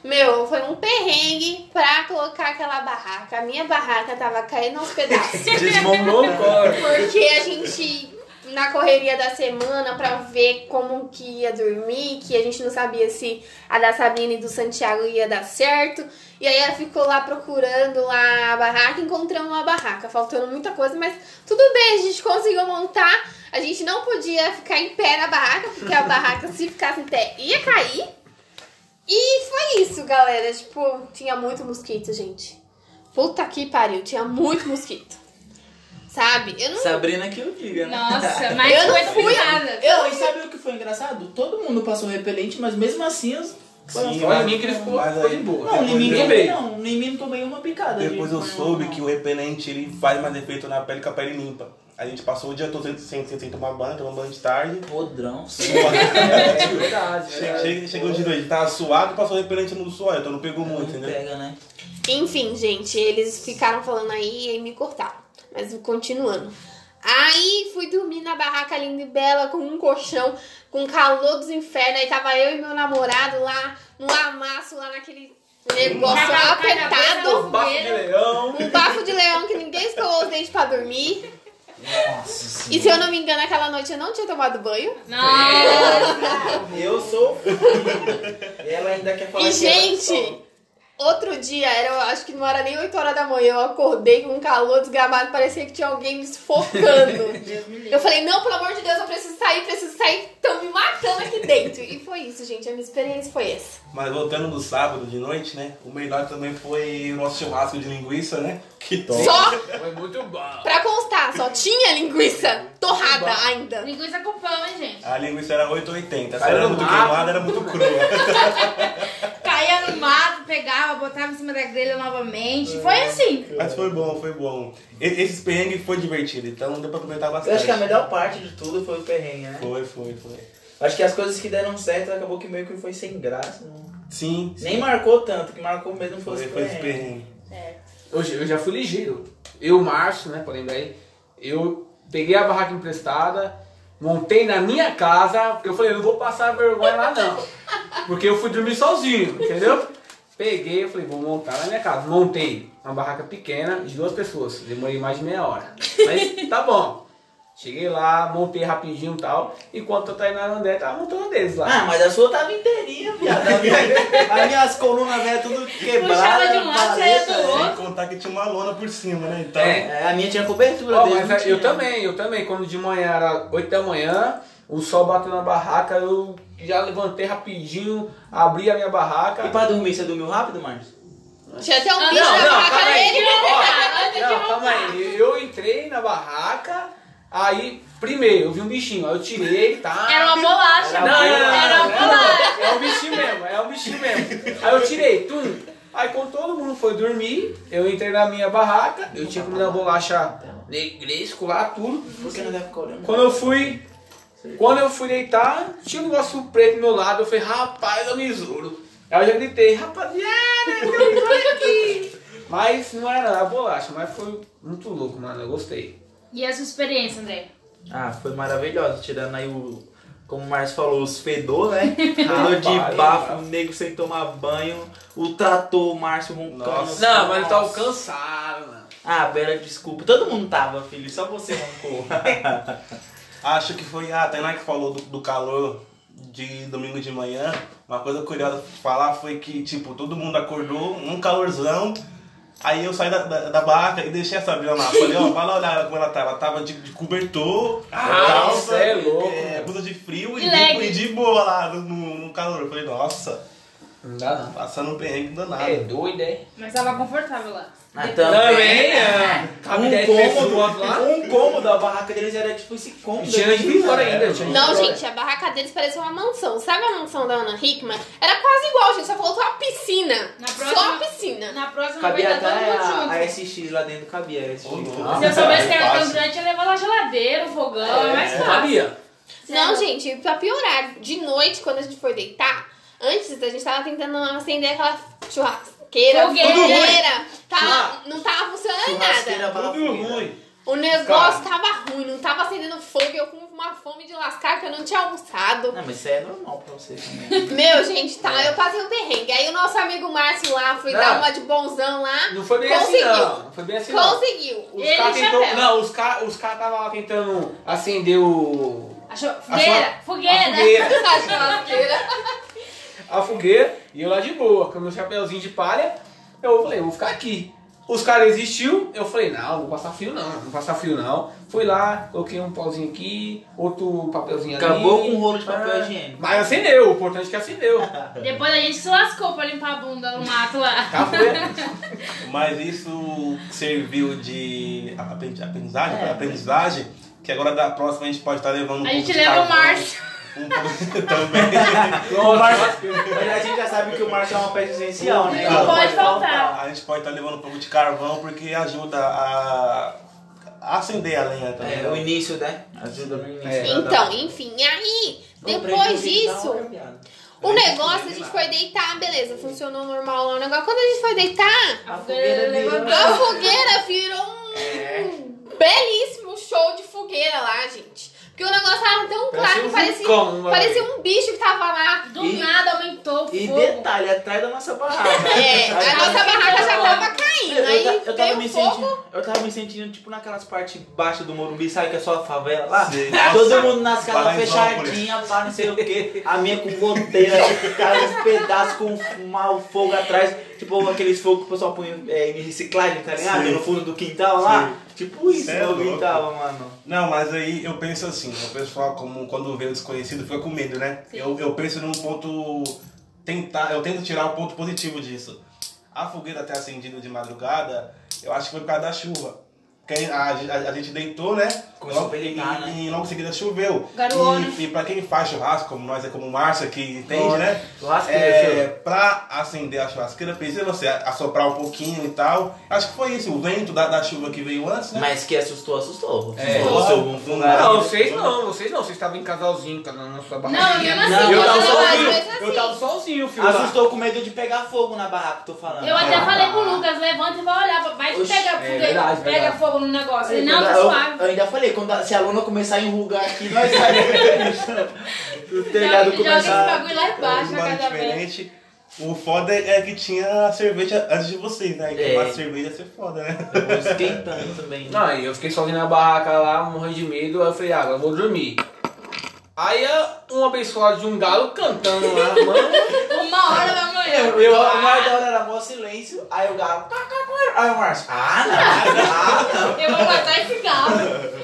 [SPEAKER 3] Meu, foi um perrengue pra colocar aquela barraca. A minha barraca tava caindo aos pedaços.
[SPEAKER 5] Desmontou.
[SPEAKER 3] Porque a gente, na correria da semana, pra ver como que ia dormir, que a gente não sabia se a da Sabrina e do Santiago ia dar certo. E aí ela ficou lá procurando lá a barraca, encontramos uma barraca, faltando muita coisa, mas tudo bem, a gente conseguiu montar. A gente não podia ficar em pé na barraca, porque a barraca, se ficasse em pé, ia cair. E foi isso, galera. Tipo, tinha muito mosquito, gente. Puta que pariu, tinha muito mosquito. Sabe? Eu não
[SPEAKER 5] Sabrina que eu diga, né?
[SPEAKER 1] Nossa, mas
[SPEAKER 3] Eu não
[SPEAKER 1] foi
[SPEAKER 3] fui
[SPEAKER 1] nada.
[SPEAKER 5] Eu, e sabe o que foi engraçado? Todo mundo passou repelente, mas mesmo assim os.
[SPEAKER 2] Sim,
[SPEAKER 4] Só em mim que ele ficou,
[SPEAKER 2] mas aí-
[SPEAKER 4] de boa.
[SPEAKER 5] Não, em mim
[SPEAKER 4] eu-
[SPEAKER 5] não. Em mim não tomei uma picada. de
[SPEAKER 2] Depois eu
[SPEAKER 5] banho,
[SPEAKER 2] soube
[SPEAKER 5] não.
[SPEAKER 2] que o repelente ele faz mais efeito na pele com a pele limpa. A gente passou o dia todo sem, sem, sem, tomar banho, tomando banho de tarde.
[SPEAKER 5] Podrão.
[SPEAKER 4] É verdade,
[SPEAKER 2] Che-
[SPEAKER 4] é.
[SPEAKER 2] che- Chegou de noite, tava suado e passou repelente no suor, então não pegou muito,
[SPEAKER 5] Não
[SPEAKER 2] entendeu?
[SPEAKER 5] pega, né?
[SPEAKER 3] Enfim, gente, eles ficaram falando aí e me cortaram. Mas continuando. Aí fui dormir na barraca linda e bela, com um colchão, com calor dos infernos. Aí tava eu e meu namorado lá, no amasso, lá naquele negócio
[SPEAKER 1] é
[SPEAKER 3] apertado.
[SPEAKER 1] um
[SPEAKER 4] Bafo de leão.
[SPEAKER 3] Um bafo de leão que ninguém escovou os dentes pra dormir.
[SPEAKER 5] Nossa
[SPEAKER 3] E se eu não me engano, aquela noite eu não tinha tomado banho.
[SPEAKER 1] Não.
[SPEAKER 5] Eu sou. Ela ainda quer falar
[SPEAKER 3] E,
[SPEAKER 5] que
[SPEAKER 3] gente, Outro dia, era, acho que não era nem 8 horas da manhã, eu acordei com um calor desgramado, parecia que tinha alguém me sufocando. Eu falei, não, pelo amor de Deus, eu preciso sair, preciso sair, estão me matando aqui dentro. E foi isso, gente, a minha experiência foi essa.
[SPEAKER 2] Mas voltando no sábado de noite, né? O melhor também foi o nosso churrasco de linguiça, né? Que top.
[SPEAKER 3] Só
[SPEAKER 4] Foi muito bom.
[SPEAKER 3] pra constar, só tinha linguiça torrada ainda.
[SPEAKER 1] Linguiça com pão, hein, gente?
[SPEAKER 2] A linguiça era 880. Se era muito queimada, era muito crua.
[SPEAKER 1] Caía no mato, pegava, botava em cima da grelha novamente. Foi assim.
[SPEAKER 2] Mas foi bom, foi bom. E- Esses perrengues foi divertido, então deu pra aproveitar
[SPEAKER 5] Eu
[SPEAKER 2] bastante.
[SPEAKER 5] acho que a melhor parte de tudo foi o perrengue, né?
[SPEAKER 2] Foi, foi, foi.
[SPEAKER 5] Acho que as coisas que deram certo acabou que meio que foi sem graça. Não...
[SPEAKER 2] Sim, sim.
[SPEAKER 5] Nem marcou tanto, que marcou mesmo foi,
[SPEAKER 2] Foi,
[SPEAKER 5] os
[SPEAKER 2] foi perrengue.
[SPEAKER 4] Hoje eu já fui ligeiro. Eu, Márcio, né, pra lembrar aí, eu peguei a barraca emprestada, montei na minha casa, porque eu falei, não vou passar vergonha lá não. Porque eu fui dormir sozinho, entendeu? Peguei, eu falei, vou montar na minha casa. Montei uma barraca pequena de duas pessoas. Demorei mais de meia hora. Mas tá bom. Cheguei lá, montei rapidinho e tal. Enquanto a Tainara André tava montando deles lá.
[SPEAKER 5] Ah, mas a sua tava inteirinha, viado. A minha- As minhas colunas velhas tudo quebradas.
[SPEAKER 1] Puxava de um lado, saía do outro.
[SPEAKER 2] Sem contar que tinha uma lona por cima, né? Então,
[SPEAKER 4] É.
[SPEAKER 5] É, a minha tinha cobertura dele,
[SPEAKER 4] mas é, eu também, eu também. Quando de manhã era 8 da manhã, o sol bateu na barraca, eu já levantei rapidinho, abri a minha barraca.
[SPEAKER 5] E pra dormir, você dormiu rápido, Márcio?
[SPEAKER 3] Tinha até um bicho
[SPEAKER 1] não,
[SPEAKER 3] na
[SPEAKER 4] não,
[SPEAKER 3] barraca dele.
[SPEAKER 4] Não, calma aí. Eu entrei na barraca, aí, primeiro, eu vi um bichinho, aí eu tirei, tá?
[SPEAKER 1] Era uma bolacha.
[SPEAKER 4] Não, não, não,
[SPEAKER 1] Era uma
[SPEAKER 4] não,
[SPEAKER 1] bolacha.
[SPEAKER 4] É um bichinho mesmo, é um bichinho mesmo. Aí eu tirei, tum. Aí quando todo mundo foi dormir, eu entrei na minha barraca, eu tinha comido uma bolacha negresco lá, tudo.
[SPEAKER 5] Você não deve ficar olhando.
[SPEAKER 4] Quando eu fui. Quando eu fui deitar, tinha um negócio preto do meu lado. Eu falei, rapaz, eu me juro. Aí eu já gritei, rapaziada, tem um besouro aqui. Mas não era nada bolacha, mas foi muito louco, mano. Eu gostei.
[SPEAKER 1] E a sua experiência, André?
[SPEAKER 5] Ah, foi maravilhoso. Tirando aí o. Como o Márcio falou, os fedor, né? Fedor de bafo, o nego sem tomar banho. O trator, o Márcio roncando.
[SPEAKER 2] Nossa.
[SPEAKER 4] Não, mas ele tava
[SPEAKER 5] Nossa.
[SPEAKER 4] cansado, mano.
[SPEAKER 5] Ah, Bela, desculpa. Todo mundo tava, filho. Só você roncou.
[SPEAKER 2] acho que foi a Tainá que falou do, do calor de domingo de manhã. Uma coisa curiosa de falar foi que, tipo, todo mundo acordou, um calorzão. Aí eu saí da, da, da barraca e deixei a Sabrina lá. Falei, ó, vai lá olhar como ela tá. Ela tava de, de cobertor,
[SPEAKER 4] Ah,
[SPEAKER 2] calça,
[SPEAKER 4] é louco,
[SPEAKER 2] é, blusa de frio e
[SPEAKER 1] E
[SPEAKER 2] de, e de boa lá no, no, no calor. Eu falei, nossa,
[SPEAKER 4] Não dá não.
[SPEAKER 2] passando um perrengue danado.
[SPEAKER 4] É doido, é?
[SPEAKER 1] Mas tava confortável lá.
[SPEAKER 5] Ah,
[SPEAKER 4] Também, é. Cabe
[SPEAKER 5] Um
[SPEAKER 4] 10 pessoas
[SPEAKER 5] cômodo,
[SPEAKER 4] lá.
[SPEAKER 5] um cômodo, a barraca deles era tipo esse cômodo.
[SPEAKER 4] Tinha de fora ainda.
[SPEAKER 3] Não, gente, a barraca deles parecia uma mansão. Sabe a mansão da Ana Hickman? Era quase igual, gente. Só faltou uma piscina.
[SPEAKER 1] Na
[SPEAKER 3] Só
[SPEAKER 1] próxima-
[SPEAKER 3] a piscina.
[SPEAKER 1] Na próxima vai
[SPEAKER 5] Cabia
[SPEAKER 1] estar todo
[SPEAKER 5] até
[SPEAKER 1] mundo
[SPEAKER 5] a,
[SPEAKER 1] junto.
[SPEAKER 5] a SX lá dentro, cabia a SX.
[SPEAKER 2] Ô, louco.
[SPEAKER 1] Se eu soubesse que era tão grande, ia levar lá geladeira, um fogão, é mais
[SPEAKER 4] Não
[SPEAKER 1] fácil.
[SPEAKER 4] cabia.
[SPEAKER 3] Não, gente, pra piorar, de noite, quando a gente foi deitar, antes a gente tava tentando acender aquela churrasqueira,
[SPEAKER 1] Fogueira.
[SPEAKER 3] fogueira. Tava,
[SPEAKER 4] Churrasco.
[SPEAKER 3] não tava funcionando nada.
[SPEAKER 4] Tudo
[SPEAKER 5] fogueira.
[SPEAKER 4] ruim.
[SPEAKER 3] O negócio tava ruim, não tava acendendo fogo. Eu com uma fome de lascar que eu não tinha almoçado.
[SPEAKER 5] Não, mas isso aí é normal pra você também.
[SPEAKER 3] Meu, gente, tá, eu passei um perrengue. Aí o nosso amigo Márcio lá, foi
[SPEAKER 4] Não.
[SPEAKER 3] dar uma de bonzão lá.
[SPEAKER 4] Não foi bem
[SPEAKER 3] Conseguiu.
[SPEAKER 4] assim, não. Não foi bem assim, não.
[SPEAKER 3] Conseguiu.
[SPEAKER 4] Os
[SPEAKER 1] Ele
[SPEAKER 4] caras tentou, não, os caras os cara tava lá tentando acender o
[SPEAKER 1] Achou? Fogueira,
[SPEAKER 4] a
[SPEAKER 1] fogueira.
[SPEAKER 4] fogueira,
[SPEAKER 3] A churrasqueira.
[SPEAKER 4] A fogueira e eu lá de boa, com o meu chapéuzinho de palha. Eu falei, vou ficar aqui. Os caras existiu, eu falei, não, vou passar fio não, não vou passar fio não. Fui lá, coloquei um pauzinho aqui, outro papelzinho ali.
[SPEAKER 5] Acabou com o rolo de papel
[SPEAKER 4] Ah,
[SPEAKER 5] higiênico.
[SPEAKER 4] Mas acendeu, o importante é que acendeu.
[SPEAKER 1] Depois a gente se lascou pra limpar a bunda no mato lá.
[SPEAKER 4] Tá?
[SPEAKER 2] Mas isso serviu de aprendi- aprendizagem,
[SPEAKER 5] É.
[SPEAKER 2] aprendizagem, que agora da próxima a gente pode estar levando um
[SPEAKER 1] A gente leva o Márcio.
[SPEAKER 2] Um pouco também.
[SPEAKER 5] O Márcio, mas a gente já sabe que o Márcio é uma peça essencial, né?
[SPEAKER 1] Não pode faltar.
[SPEAKER 2] A gente pode estar levando um pouco de carvão porque ajuda a, acender a lenha também.
[SPEAKER 5] É, o início, né? Ajuda no início.
[SPEAKER 4] É.
[SPEAKER 3] Então, enfim, aí,
[SPEAKER 5] Ô,
[SPEAKER 3] depois disso, o negócio, a gente foi deitar, beleza, funcionou normal lá o negócio. Quando a gente foi deitar,
[SPEAKER 5] A fogueira virou-
[SPEAKER 3] a fogueira virou um
[SPEAKER 4] É.
[SPEAKER 3] belíssimo show de fogueira lá, gente. Porque o negócio tava tão claro que
[SPEAKER 4] um
[SPEAKER 3] parecia parecia, um bicho que tava lá.
[SPEAKER 1] Do
[SPEAKER 5] E-
[SPEAKER 1] nada aumentou o
[SPEAKER 5] E
[SPEAKER 1] fogo.
[SPEAKER 5] detalhe, atrás da nossa barraca.
[SPEAKER 3] É, a nossa barraca já tava caindo.
[SPEAKER 5] Eu,
[SPEAKER 3] Aí
[SPEAKER 5] eu tava me
[SPEAKER 3] fogo.
[SPEAKER 5] sentindo, eu tava me sentindo tipo naquelas partes baixas do Morumbi, sabe que é só a favela lá?
[SPEAKER 2] Sei.
[SPEAKER 5] Todo mundo nas casas fechadinhas, pá, não sei o que. A minha com goteira, cara, uns pedaços com o fogo atrás. Tipo aqueles fogos que o pessoal põe é, em reciclagem, tá ligado?
[SPEAKER 2] Sim.
[SPEAKER 5] No fundo do quintal lá. Tipo isso,
[SPEAKER 2] É
[SPEAKER 5] eu
[SPEAKER 2] louco.
[SPEAKER 5] tava, mano.
[SPEAKER 2] Não, mas aí eu penso assim, o pessoal como quando vê o desconhecido fica com medo, né? Eu, eu penso num ponto tentar, eu tento tirar o ponto positivo disso. A fogueira ter acendido de madrugada, eu acho que foi por causa da chuva. A, a- a gente deitou, né?
[SPEAKER 5] Começou
[SPEAKER 2] Logo-
[SPEAKER 5] a
[SPEAKER 2] e,
[SPEAKER 5] né?
[SPEAKER 2] e logo em seguida choveu. E, e pra quem faz churrasco, como nós é como o Márcio que entende, né?
[SPEAKER 5] Churrasqueira,
[SPEAKER 2] É, pra acender a churrasqueira, precisa você assoprar um pouquinho e tal. Acho que foi isso, o vento da, da chuva que veio antes, né?
[SPEAKER 5] Mas que assustou, assustou.
[SPEAKER 4] É.
[SPEAKER 5] Assustou, fogareiro.
[SPEAKER 4] Não, vocês não, vocês não. Vocês estavam em casalzinho, cada um na sua
[SPEAKER 1] Não,
[SPEAKER 4] barraquinha.
[SPEAKER 1] mesmo
[SPEAKER 5] Não,
[SPEAKER 1] assim,
[SPEAKER 5] eu
[SPEAKER 1] eu,
[SPEAKER 5] tava
[SPEAKER 3] sozinho. assim.
[SPEAKER 4] Eu tava sozinho, filho. lá.
[SPEAKER 5] Assustou com medo de pegar fogo na barraca, tô falando.
[SPEAKER 1] Eu até
[SPEAKER 5] Ah,
[SPEAKER 1] falei pro Lucas, levanta e vai olhar, vai
[SPEAKER 5] Oxi,
[SPEAKER 1] pega,
[SPEAKER 4] é verdade,
[SPEAKER 1] pega
[SPEAKER 4] verdade.
[SPEAKER 1] fogo no negócio. Ele,
[SPEAKER 5] Eu-
[SPEAKER 1] não, tá
[SPEAKER 5] eu,
[SPEAKER 1] suave.
[SPEAKER 5] eu ainda falei, quando a, se a luna começar a enrugar aqui, nós saímos. o telhado
[SPEAKER 1] Joga esse
[SPEAKER 5] começar.
[SPEAKER 1] bagulho lá embaixo,
[SPEAKER 2] Um
[SPEAKER 1] dele.
[SPEAKER 2] diferente. O foda é que tinha cerveja antes de vocês, né? E
[SPEAKER 5] É.
[SPEAKER 2] tomar cerveja ia ser foda, né?
[SPEAKER 5] Eu vou esquentando também.
[SPEAKER 4] Não, e eu fiquei sozinho na barraca lá, morrendo de medo. Aí eu falei, ah, agora eu vou dormir. Aí um abençoado de um galo cantando lá, mano.
[SPEAKER 1] Uma hora da manhã.
[SPEAKER 5] Eu, eu, o mais da hora era mó silêncio, aí o galo. "Cá, cá, cá." Aí o Márcio. Ah, não, ah, não.
[SPEAKER 1] Eu vou matar esse galo.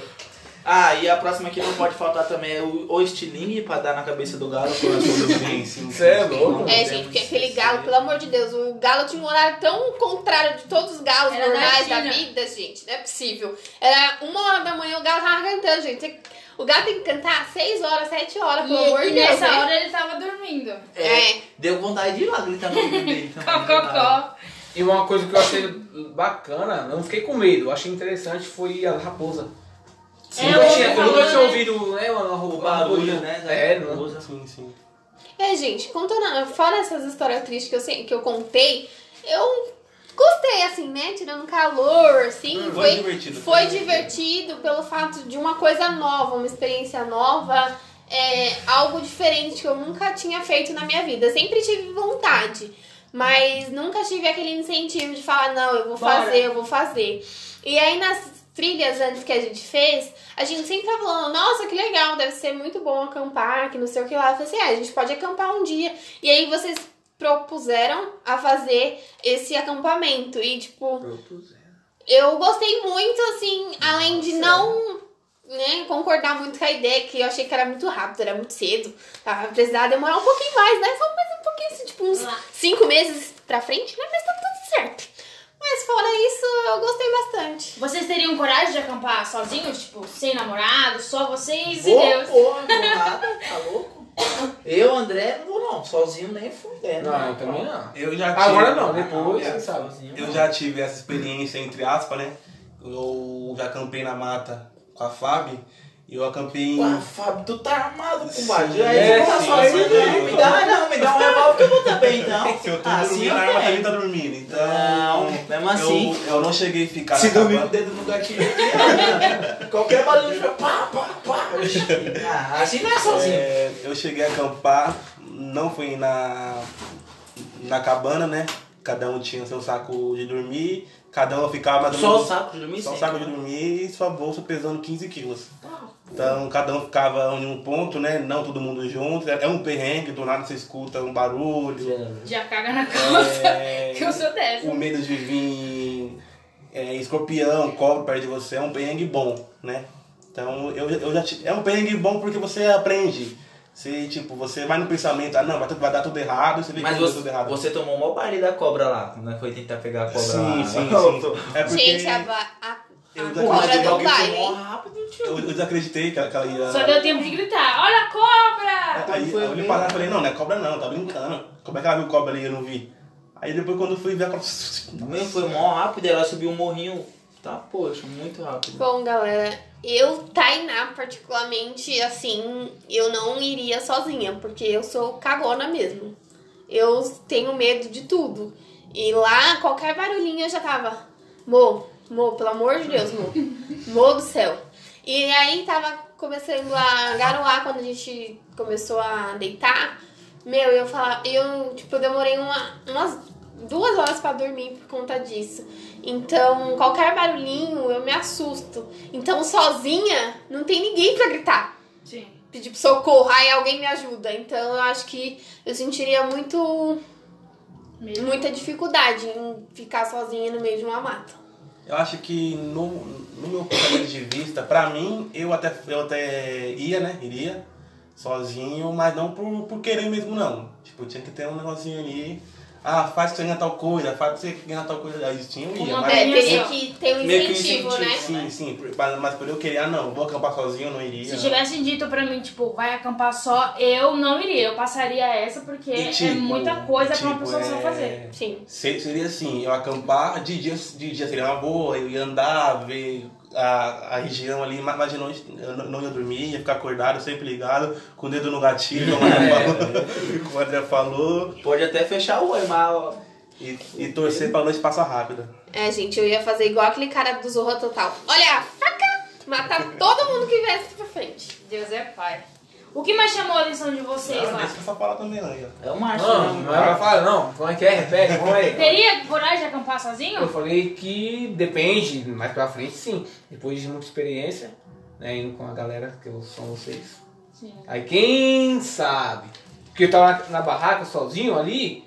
[SPEAKER 5] Ah, e a próxima que não pode faltar também é o, o estilingue pra dar na cabeça do galo.
[SPEAKER 4] Você é louco?
[SPEAKER 3] É, gente, porque aquele galo, pelo amor de Deus, o galo tinha um horário tão contrário de todos os galos
[SPEAKER 1] Era
[SPEAKER 3] normais
[SPEAKER 1] da
[SPEAKER 3] vida, gente. Não é possível. Era uma hora da manhã, o galo tava cantando, gente. O galo tem que cantar às 6 horas, 7 horas, pelo amor
[SPEAKER 1] E,
[SPEAKER 3] de
[SPEAKER 1] e
[SPEAKER 3] Deus.
[SPEAKER 1] nessa
[SPEAKER 3] né?
[SPEAKER 1] hora ele tava dormindo.
[SPEAKER 3] É.
[SPEAKER 5] Deu vontade de ir lá gritar no dele também.
[SPEAKER 1] Cococó.
[SPEAKER 4] E uma coisa que eu achei bacana, não fiquei com medo, eu achei interessante foi a raposa.
[SPEAKER 1] É,
[SPEAKER 4] eu nunca tinha, eu nunca tinha
[SPEAKER 1] né?
[SPEAKER 4] ouvido, né, mano,
[SPEAKER 5] O barulho, né?
[SPEAKER 4] É, não.
[SPEAKER 5] raposa.
[SPEAKER 2] Sim, sim.
[SPEAKER 3] É, gente, contando, fora essas histórias tristes que eu, sei- que eu contei, eu gostei, assim, né? Tirando calor, assim.
[SPEAKER 2] Hum,
[SPEAKER 3] foi,
[SPEAKER 2] foi divertido,
[SPEAKER 3] Foi
[SPEAKER 2] foi
[SPEAKER 3] divertido pelo fato de uma coisa nova, uma experiência nova, é, algo diferente que eu nunca tinha feito na minha vida. Sempre tive vontade, mas nunca tive aquele incentivo de falar, não, eu vou
[SPEAKER 1] Bora.
[SPEAKER 3] fazer, eu vou fazer. E aí nas trilhas antes que a gente fez, a gente sempre tava falando, nossa, que legal, deve ser muito bom acampar, que não sei o que lá. Eu falei assim, é, a gente pode acampar um dia. E aí vocês propuseram a fazer esse acampamento. E, tipo, eu gostei muito, assim, além de não né, concordar muito com a ideia, que eu achei que era muito rápido, era muito cedo. Tá? Precisava demorar um pouquinho mais, né? Só um tipo, uns
[SPEAKER 1] Lá.
[SPEAKER 3] cinco meses pra frente, né? Mas tá tudo certo. Mas fora isso, eu gostei bastante.
[SPEAKER 1] Vocês teriam coragem de acampar sozinhos? Tipo, sem namorado, só vocês e
[SPEAKER 5] Vou,
[SPEAKER 1] Deus?
[SPEAKER 5] porra, não vou nada, tá louco? Eu, André, não vou não, sozinho nem fudendo.
[SPEAKER 4] Não, eu também não.
[SPEAKER 2] Eu já tive,
[SPEAKER 4] Agora não, depois, você sabe.
[SPEAKER 5] sozinho.
[SPEAKER 2] Eu já tive essa experiência, entre aspas, né? Eu já acampei na mata com a Fábio e eu acampei em.
[SPEAKER 5] Ué, Fábio, tu tá armado,
[SPEAKER 2] é,
[SPEAKER 5] Aí, você tá
[SPEAKER 2] sim,
[SPEAKER 5] sozinho,
[SPEAKER 2] sim,
[SPEAKER 5] né?
[SPEAKER 2] sim.
[SPEAKER 5] Me dá, não, me dá um revólver que eu vou também, então.
[SPEAKER 2] Se eu tô
[SPEAKER 5] Ah,
[SPEAKER 2] dormindo,
[SPEAKER 5] sim,
[SPEAKER 2] a arma
[SPEAKER 5] eu
[SPEAKER 2] também
[SPEAKER 5] tenho.
[SPEAKER 2] tá dormindo. Então.
[SPEAKER 5] Não, mesmo assim.
[SPEAKER 2] Eu, eu não cheguei a ficar
[SPEAKER 5] Se dormir com o dedo no gatilho, qualquer barulho pá, pá, pá. Ah, assim não é sozinho.
[SPEAKER 2] É, eu cheguei a acampar, não fui na, na cabana, né? Cada um tinha seu saco de dormir, cada um ficava mais ou
[SPEAKER 5] Só o
[SPEAKER 2] menos.
[SPEAKER 5] saco de dormir
[SPEAKER 2] Só o saco de dormir e sua bolsa pesando 15 quilos. Então cada um ficava em um ponto, né? Não todo mundo junto. É um perrengue, do nada você escuta um barulho.
[SPEAKER 1] Já caga na calça.
[SPEAKER 2] É,
[SPEAKER 1] Que eu sou dessa.
[SPEAKER 2] o medo de vir é, escorpião, cobra perto de você é um perrengue bom, né? Então eu, eu já é um perrengue bom porque você aprende. Você, tipo, você vai no pensamento, ah não, vai, vai dar tudo errado, você vê
[SPEAKER 5] Mas
[SPEAKER 2] que
[SPEAKER 5] você,
[SPEAKER 2] tudo errado.
[SPEAKER 5] você tomou o maior baile da cobra lá, quando foi tentar pegar a cobra
[SPEAKER 2] Sim,
[SPEAKER 5] lá.
[SPEAKER 2] sim, sim. É porque
[SPEAKER 3] Gente, a, a
[SPEAKER 2] eu desacreditei alguém
[SPEAKER 5] Mó
[SPEAKER 3] hein?
[SPEAKER 5] rápido, tio.
[SPEAKER 2] eu, eu desacreditei que ela, que ela ia.
[SPEAKER 1] Só deu tempo de gritar, olha a cobra!
[SPEAKER 2] Aí
[SPEAKER 5] foi
[SPEAKER 2] eu olhei
[SPEAKER 5] ver.
[SPEAKER 2] pra lá e falei, não, não é cobra não, tá brincando. Como é que ela viu cobra ali e eu não vi? Aí depois quando eu fui ver a cobra.
[SPEAKER 5] Meu, foi mó rápido, ela subiu um morrinho. Tá, poxa, muito rápido.
[SPEAKER 3] Bom, galera, eu, Tainá, particularmente, assim, eu não iria sozinha, porque eu sou cagona mesmo. Eu tenho medo de tudo. E lá, qualquer barulhinho eu já tava. Mo, Mo, pelo amor de Deus, Mo. Mo do céu. E aí tava começando a garoar, quando a gente começou a deitar, meu, eu falava, eu, tipo, eu demorei uma, umas duas horas pra dormir por conta disso. Então, qualquer barulhinho eu me assusto. Então, sozinha, não tem ninguém pra gritar.
[SPEAKER 1] Sim.
[SPEAKER 3] Pedir pro socorro, aí alguém me ajuda. Então, eu acho que eu sentiria muito,
[SPEAKER 1] Mesmo.
[SPEAKER 3] muita dificuldade em ficar sozinha no meio de uma mata.
[SPEAKER 2] Eu acho que no, no meu ponto de vista, pra mim, eu até, eu até ia, né? Iria sozinho, mas não por, por querer mesmo, não. Tipo, tinha que ter um negocinho ali. Ah, faz que você ganha tal coisa, faz que você ganha tal coisa. Aí tinha, eu ia. Mas,
[SPEAKER 3] É, teria que ter um incentivo,
[SPEAKER 5] incentivo,
[SPEAKER 3] né?
[SPEAKER 2] sim, sim. Mas, mas por eu querer, ah, não, vou acampar sozinho, eu não iria.
[SPEAKER 1] Se
[SPEAKER 2] não.
[SPEAKER 1] tivessem dito pra mim, tipo, vai acampar só, eu não iria. Eu passaria essa porque
[SPEAKER 2] E,
[SPEAKER 1] é
[SPEAKER 2] tipo,
[SPEAKER 1] muita coisa pra uma
[SPEAKER 2] tipo,
[SPEAKER 1] pessoa só
[SPEAKER 2] é-
[SPEAKER 1] fazer.
[SPEAKER 3] Sim.
[SPEAKER 2] Se- Seria assim, eu acampar, de dia, de dia seria uma boa, eu ia andar, ver a, a região ali, mas mas de noite eu não não ia dormir, ia ficar acordado, sempre ligado, com o dedo no gatilho, como o André falou. como o André falou
[SPEAKER 5] Pode até fechar o olho, mas ó,
[SPEAKER 2] e, e torcer pra noite passar rápida.
[SPEAKER 3] É, gente, eu ia fazer igual aquele cara do Zorra Total. Olha, a faca! Matar todo mundo que viesse pra frente.
[SPEAKER 1] Deus é pai. O que mais chamou a atenção de vocês
[SPEAKER 2] Ah,
[SPEAKER 1] lá?
[SPEAKER 2] deixa eu só falar também, né?
[SPEAKER 5] é o Márcio.
[SPEAKER 4] Não,
[SPEAKER 5] né?
[SPEAKER 4] não é pra falar, não. Como é que é? Repete, vamos aí.
[SPEAKER 1] Teria coragem de acampar
[SPEAKER 4] Eu
[SPEAKER 1] sozinho?
[SPEAKER 4] falei que depende, mais pra frente sim. Depois de muita experiência, né, indo com a galera que são vocês.
[SPEAKER 1] Sim.
[SPEAKER 4] Aí quem sabe? Porque eu tava na, na barraca sozinho ali,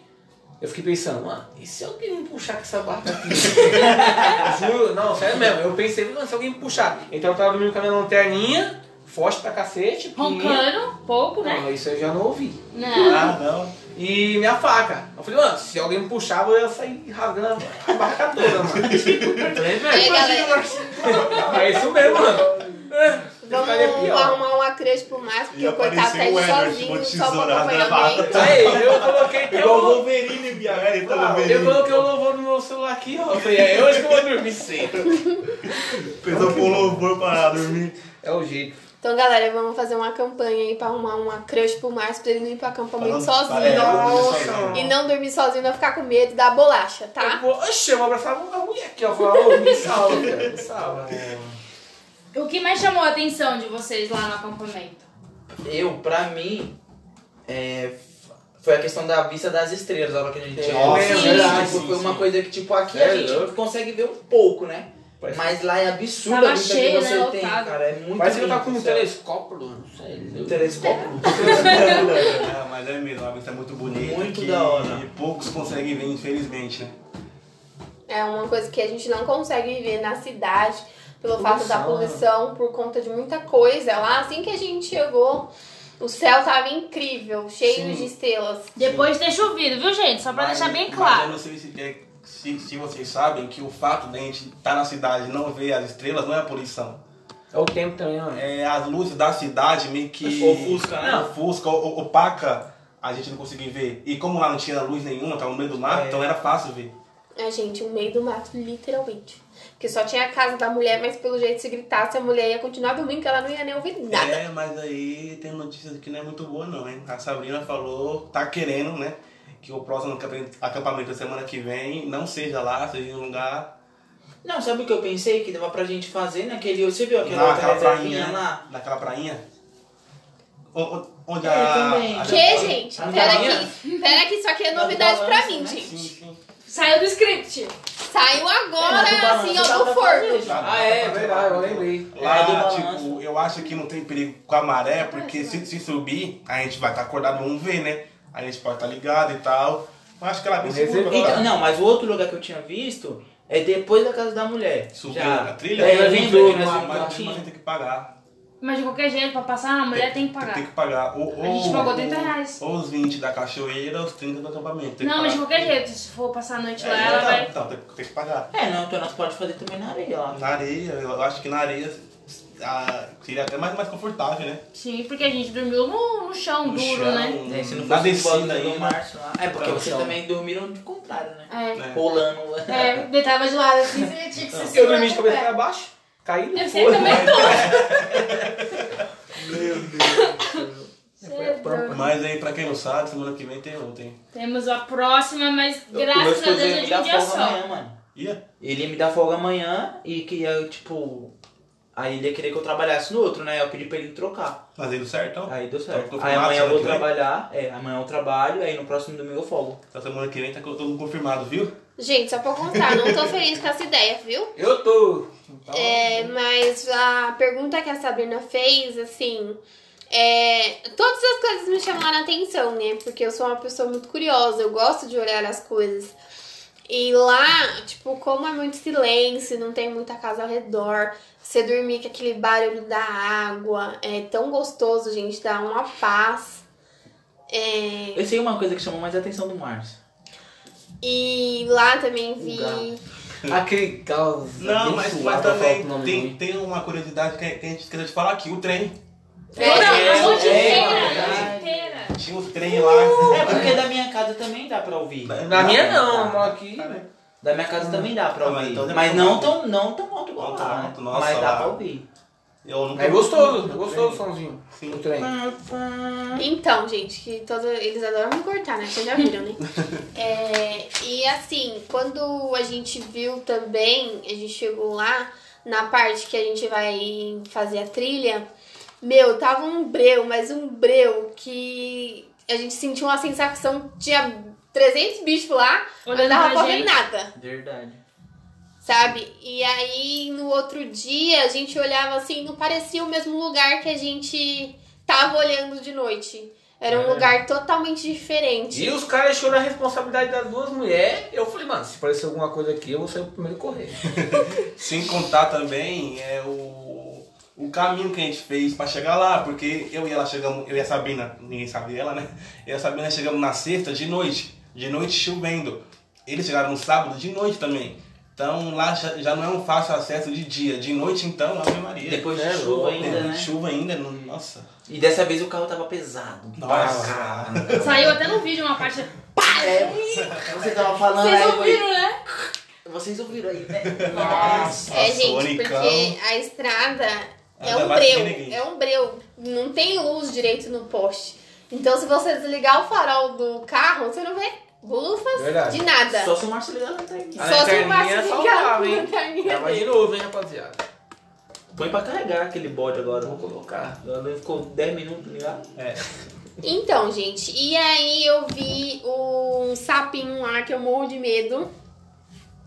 [SPEAKER 4] eu fiquei pensando, mano, e se alguém me puxar com essa barraca aqui? Juro, não, sério mesmo. Eu pensei, mano, se alguém me puxar. Então eu tava dormindo com a minha lanterninha, forte pra cacete.
[SPEAKER 1] Roncando, pouco, né?
[SPEAKER 4] Isso eu já não ouvi.
[SPEAKER 1] Não.
[SPEAKER 2] Ah, não.
[SPEAKER 4] E minha faca. Eu falei, mano, se alguém me puxava, eu ia sair rasgando a barraca toda, mano. Falei, velho,
[SPEAKER 3] galera?
[SPEAKER 4] é isso mesmo, mano. É,
[SPEAKER 3] Vamos arrumar uma crush pro Márcio, porque o coitado tá
[SPEAKER 2] o Edward,
[SPEAKER 3] sozinho, só
[SPEAKER 2] na
[SPEAKER 3] acompanhamento.
[SPEAKER 4] Aí, eu coloquei
[SPEAKER 2] Igual o tá
[SPEAKER 4] eu coloquei o louvor no meu celular aqui, ó. Eu falei, é hoje que eu vou dormir cedo.
[SPEAKER 2] Pesou com louvor pra dormir.
[SPEAKER 4] É o jeito.
[SPEAKER 3] Então, galera, vamos fazer uma campanha aí pra arrumar uma crush pro Márcio, pra ele não ir pro acampamento
[SPEAKER 2] Falando-
[SPEAKER 3] sozinho.
[SPEAKER 2] É,
[SPEAKER 4] Nossa.
[SPEAKER 3] E não dormir sozinho, não ficar com medo da bolacha,
[SPEAKER 4] Eu
[SPEAKER 3] tá?
[SPEAKER 4] vou, oxe, eu vou abraçar a mulher aqui, ó. Falar, ô, me salva, cara, me salva.
[SPEAKER 1] O que mais chamou a atenção de vocês lá no acampamento?
[SPEAKER 5] Eu, pra mim, é, foi a questão da vista das estrelas, a hora que a gente
[SPEAKER 4] É,
[SPEAKER 5] chegou.
[SPEAKER 2] Nossa,
[SPEAKER 5] Tipo,
[SPEAKER 2] verdade,
[SPEAKER 5] foi uma coisa que, tipo, aqui
[SPEAKER 4] É
[SPEAKER 5] a gente consegue ver um pouco, né?
[SPEAKER 4] Parece-
[SPEAKER 5] Mas lá é absurdo a vista
[SPEAKER 1] cheio,
[SPEAKER 5] que você
[SPEAKER 1] né?
[SPEAKER 5] tem,
[SPEAKER 1] Lotado.
[SPEAKER 5] cara. É muito
[SPEAKER 4] Parece que tava com um telescópio, não sei.
[SPEAKER 5] Um telescópio.
[SPEAKER 2] É, mas é mesmo, a vista é muito bonita.
[SPEAKER 5] Muito
[SPEAKER 2] que
[SPEAKER 5] da hora.
[SPEAKER 2] poucos conseguem ver, infelizmente, né?
[SPEAKER 3] É uma coisa que a gente não consegue viver na cidade pelo fato da
[SPEAKER 4] Poluição.
[SPEAKER 3] poluição, por conta de muita coisa. Lá, assim que a gente chegou, o céu tava incrível, cheio
[SPEAKER 2] Sim.
[SPEAKER 3] de estrelas.
[SPEAKER 1] Depois de ter chovido, viu, gente? Só pra
[SPEAKER 2] Mas-
[SPEAKER 1] deixar bem
[SPEAKER 2] Mas eu
[SPEAKER 1] claro.
[SPEAKER 2] não sei se, é- se, se vocês sabem que o fato de a gente estar na cidade e não ver as estrelas não é a poluição.
[SPEAKER 4] É o tempo também, ó.
[SPEAKER 2] É as luzes da cidade meio que.
[SPEAKER 5] Ofusca, né?
[SPEAKER 2] Ofusca, opaca, a gente não conseguia ver. E como lá não tinha luz nenhuma, tava no meio do mato,
[SPEAKER 5] É.
[SPEAKER 2] então era fácil ver.
[SPEAKER 3] É, gente, o meio do mato, literalmente. Porque só tinha a casa da mulher, mas pelo jeito, se gritasse, a mulher ia continuar dormindo, que ela não ia nem ouvir nada.
[SPEAKER 2] É, mas aí tem notícia que não é muito boa não, hein? A Sabrina falou, tá querendo, né? Que o próximo acampa- acampamento da semana que vem não seja lá, seja em um lugar.
[SPEAKER 5] Não, sabe o que eu pensei? Que dava pra gente fazer naquele. Você viu aquela
[SPEAKER 2] Naquela
[SPEAKER 5] reservinha
[SPEAKER 2] prainha.
[SPEAKER 5] lá?
[SPEAKER 2] Naquela prainha. Onde
[SPEAKER 5] É,
[SPEAKER 2] a.
[SPEAKER 5] também.
[SPEAKER 2] a-
[SPEAKER 3] Que, gente?
[SPEAKER 5] A
[SPEAKER 3] Pera
[SPEAKER 5] galinha?
[SPEAKER 3] aqui. Pera aqui, isso aqui é novidade pra mim,
[SPEAKER 5] né?
[SPEAKER 2] Sim,
[SPEAKER 3] gente.
[SPEAKER 2] sim.
[SPEAKER 1] Saiu do script.
[SPEAKER 3] Saiu
[SPEAKER 5] É,
[SPEAKER 3] agora,
[SPEAKER 5] o balanço
[SPEAKER 3] assim,
[SPEAKER 5] dá
[SPEAKER 3] ó, do forno.
[SPEAKER 5] gente.
[SPEAKER 4] Ah, é, verdade, eu lembrei.
[SPEAKER 5] É, do
[SPEAKER 2] Lá,
[SPEAKER 5] balanço.
[SPEAKER 2] tipo, eu acho que não tem perigo com a maré, porque se, se subir, a gente vai estar acordado, vamos ver, né? A gente pode estar ligado e tal. Eu acho que ela é bem segura.
[SPEAKER 5] Então, não, mas o outro lugar que eu tinha visto é depois da casa da mulher.
[SPEAKER 2] Subiu
[SPEAKER 5] Já.
[SPEAKER 2] a trilha?
[SPEAKER 5] É,
[SPEAKER 4] numa-
[SPEAKER 5] vimos
[SPEAKER 2] Mas, mas a gente tem que pagar.
[SPEAKER 1] Mas de qualquer jeito, pra passar, a mulher tem que pagar.
[SPEAKER 2] Tem que pagar. Ou,
[SPEAKER 1] A gente
[SPEAKER 2] ou-
[SPEAKER 1] pagou 30 reais.
[SPEAKER 2] Ou os 20 da cachoeira, os 30 do acampamento. Tem
[SPEAKER 1] Não, mas de qualquer jeito, se for passar a noite
[SPEAKER 2] É,
[SPEAKER 1] lá, ela
[SPEAKER 2] então,
[SPEAKER 1] vai.
[SPEAKER 2] então, tem, tem que pagar.
[SPEAKER 5] É, não, então nós podemos fazer também na areia lá.
[SPEAKER 2] Na areia, eu acho que na areia ah, seria até mais, mais confortável, né?
[SPEAKER 1] Sim, porque a gente dormiu no, no chão
[SPEAKER 2] No
[SPEAKER 1] duro,
[SPEAKER 2] chão,
[SPEAKER 1] né?
[SPEAKER 5] É, se não
[SPEAKER 2] na descida aí, né?
[SPEAKER 5] Márcio lá. É, porque vocês também dormiram de contrário, né?
[SPEAKER 1] É.
[SPEAKER 2] É.
[SPEAKER 5] Rolando.
[SPEAKER 1] É, deitava de lado assim, você tinha que se
[SPEAKER 4] Eu dormi de
[SPEAKER 1] segurar
[SPEAKER 4] cabeça
[SPEAKER 1] pé.
[SPEAKER 4] pra baixo, caí no
[SPEAKER 1] Eu sei também tô. Cê é doido.
[SPEAKER 2] Mas aí, pra quem não sabe, semana que vem tem ontem.
[SPEAKER 1] Temos a próxima, mas
[SPEAKER 5] meu
[SPEAKER 1] graças a Deus
[SPEAKER 5] ia
[SPEAKER 1] é
[SPEAKER 5] me
[SPEAKER 1] um dia
[SPEAKER 5] folga
[SPEAKER 1] só.
[SPEAKER 5] amanhã, mano.
[SPEAKER 2] Ia?
[SPEAKER 5] Ele ia me dar folga amanhã e que ia, tipo, Aí ele ia querer que eu trabalhasse no outro, né? Eu pedi pra ele trocar.
[SPEAKER 2] Mas aí deu certo, então?
[SPEAKER 5] Aí deu
[SPEAKER 2] Então,
[SPEAKER 5] certo.
[SPEAKER 2] tô
[SPEAKER 5] Aí amanhã eu vou trabalhar, é, amanhã eu trabalho, aí no próximo domingo eu folgo.
[SPEAKER 2] Então semana que vem tá todo confirmado, viu?
[SPEAKER 3] Gente, só pra contar, não tô feliz com essa ideia, viu?
[SPEAKER 4] Eu tô. Então,
[SPEAKER 3] É, mas a pergunta que a Sabrina fez, assim, é, todas as coisas me chamaram a atenção, né? Porque eu sou uma pessoa muito curiosa, eu gosto de olhar as coisas. E lá, tipo, como é muito silêncio, não tem muita casa ao redor, você dormir com aquele barulho da água, é tão gostoso, gente, dá uma paz. É,
[SPEAKER 5] Eu sei uma coisa que chamou mais a atenção do Márcio.
[SPEAKER 3] e lá também vi.
[SPEAKER 4] Aquele caos.
[SPEAKER 2] Não, mas, mas também tem, tem uma curiosidade que, que a gente esqueceu de falar aqui, o trem.
[SPEAKER 1] Toda a noite inteira.
[SPEAKER 2] Tinha o trem lá.
[SPEAKER 5] É porque da minha casa também dá pra ouvir.
[SPEAKER 4] Na minha não, eu moro aqui.
[SPEAKER 5] Da minha casa também dá pra
[SPEAKER 2] mas
[SPEAKER 5] ouvir.
[SPEAKER 2] então
[SPEAKER 5] mas não tão, não tão alto igual lá, né?
[SPEAKER 2] alto, nossa,
[SPEAKER 5] Mas dá
[SPEAKER 2] lá.
[SPEAKER 5] pra ouvir.
[SPEAKER 4] É gostoso, é gostoso o somzinho.
[SPEAKER 2] Sim.
[SPEAKER 4] O trem.
[SPEAKER 3] Então, gente, que todo, eles adoram me cortar, né? Vocês já viram, né? É, e assim, quando a gente viu também, a gente chegou lá na parte que a gente vai fazer a trilha, meu, tava um breu, mas um breu que a gente sentiu uma sensação, tinha 300 bichos lá, mas
[SPEAKER 1] Olhando
[SPEAKER 3] não dava
[SPEAKER 1] pra
[SPEAKER 3] pra ver
[SPEAKER 1] gente.
[SPEAKER 3] nada.
[SPEAKER 5] Verdade.
[SPEAKER 3] Sabe? E aí, no outro dia, a gente olhava assim, não parecia o mesmo lugar que a gente tava olhando de noite. Era um
[SPEAKER 4] É.
[SPEAKER 3] lugar totalmente diferente.
[SPEAKER 4] E os caras choram a responsabilidade das duas mulheres. Eu falei, mano, se aparecer alguma coisa aqui, eu vou ser o primeiro a correr.
[SPEAKER 2] Sem contar também é o, o caminho que a gente fez pra chegar lá, porque eu e ela chegamos, eu e a Sabrina, ninguém sabe ela, né? Eu e a Sabrina chegamos na sexta de noite, de noite chovendo. Eles chegaram no sábado de noite também. Então lá já, já não é um fácil acesso de dia. De noite então, Ave Maria.
[SPEAKER 5] Depois de
[SPEAKER 4] É
[SPEAKER 5] chuva ainda,
[SPEAKER 2] É,
[SPEAKER 5] né?
[SPEAKER 2] chuva ainda, nossa.
[SPEAKER 5] E dessa vez o carro tava pesado.
[SPEAKER 2] Nossa.
[SPEAKER 1] Saiu até no vídeo uma parte.
[SPEAKER 5] É, você tava falando
[SPEAKER 1] Vocês
[SPEAKER 5] aí, foi-
[SPEAKER 1] ouviram, né?
[SPEAKER 5] Vocês ouviram aí, né?
[SPEAKER 2] Nossa,
[SPEAKER 3] É, gente,
[SPEAKER 2] Sonicão.
[SPEAKER 3] porque a estrada é um breu. É um breu. Não tem luz direito no poste. Então, se você desligar o farol do carro, você não vê lufas
[SPEAKER 4] Verdade.
[SPEAKER 3] de nada.
[SPEAKER 5] Só se o Márcio ligar a lanterninha.
[SPEAKER 4] A
[SPEAKER 3] Só se o Márcio
[SPEAKER 4] é
[SPEAKER 3] ligar
[SPEAKER 4] saudável,
[SPEAKER 3] a
[SPEAKER 4] hein? Grava de novo, hein, rapaziada.
[SPEAKER 5] Põe pra carregar aquele bode agora.
[SPEAKER 4] Vou colocar.
[SPEAKER 5] Ficou 10 minutos ligado.
[SPEAKER 2] É.
[SPEAKER 3] Então, gente, e aí eu vi um sapinho lá que eu morro de medo,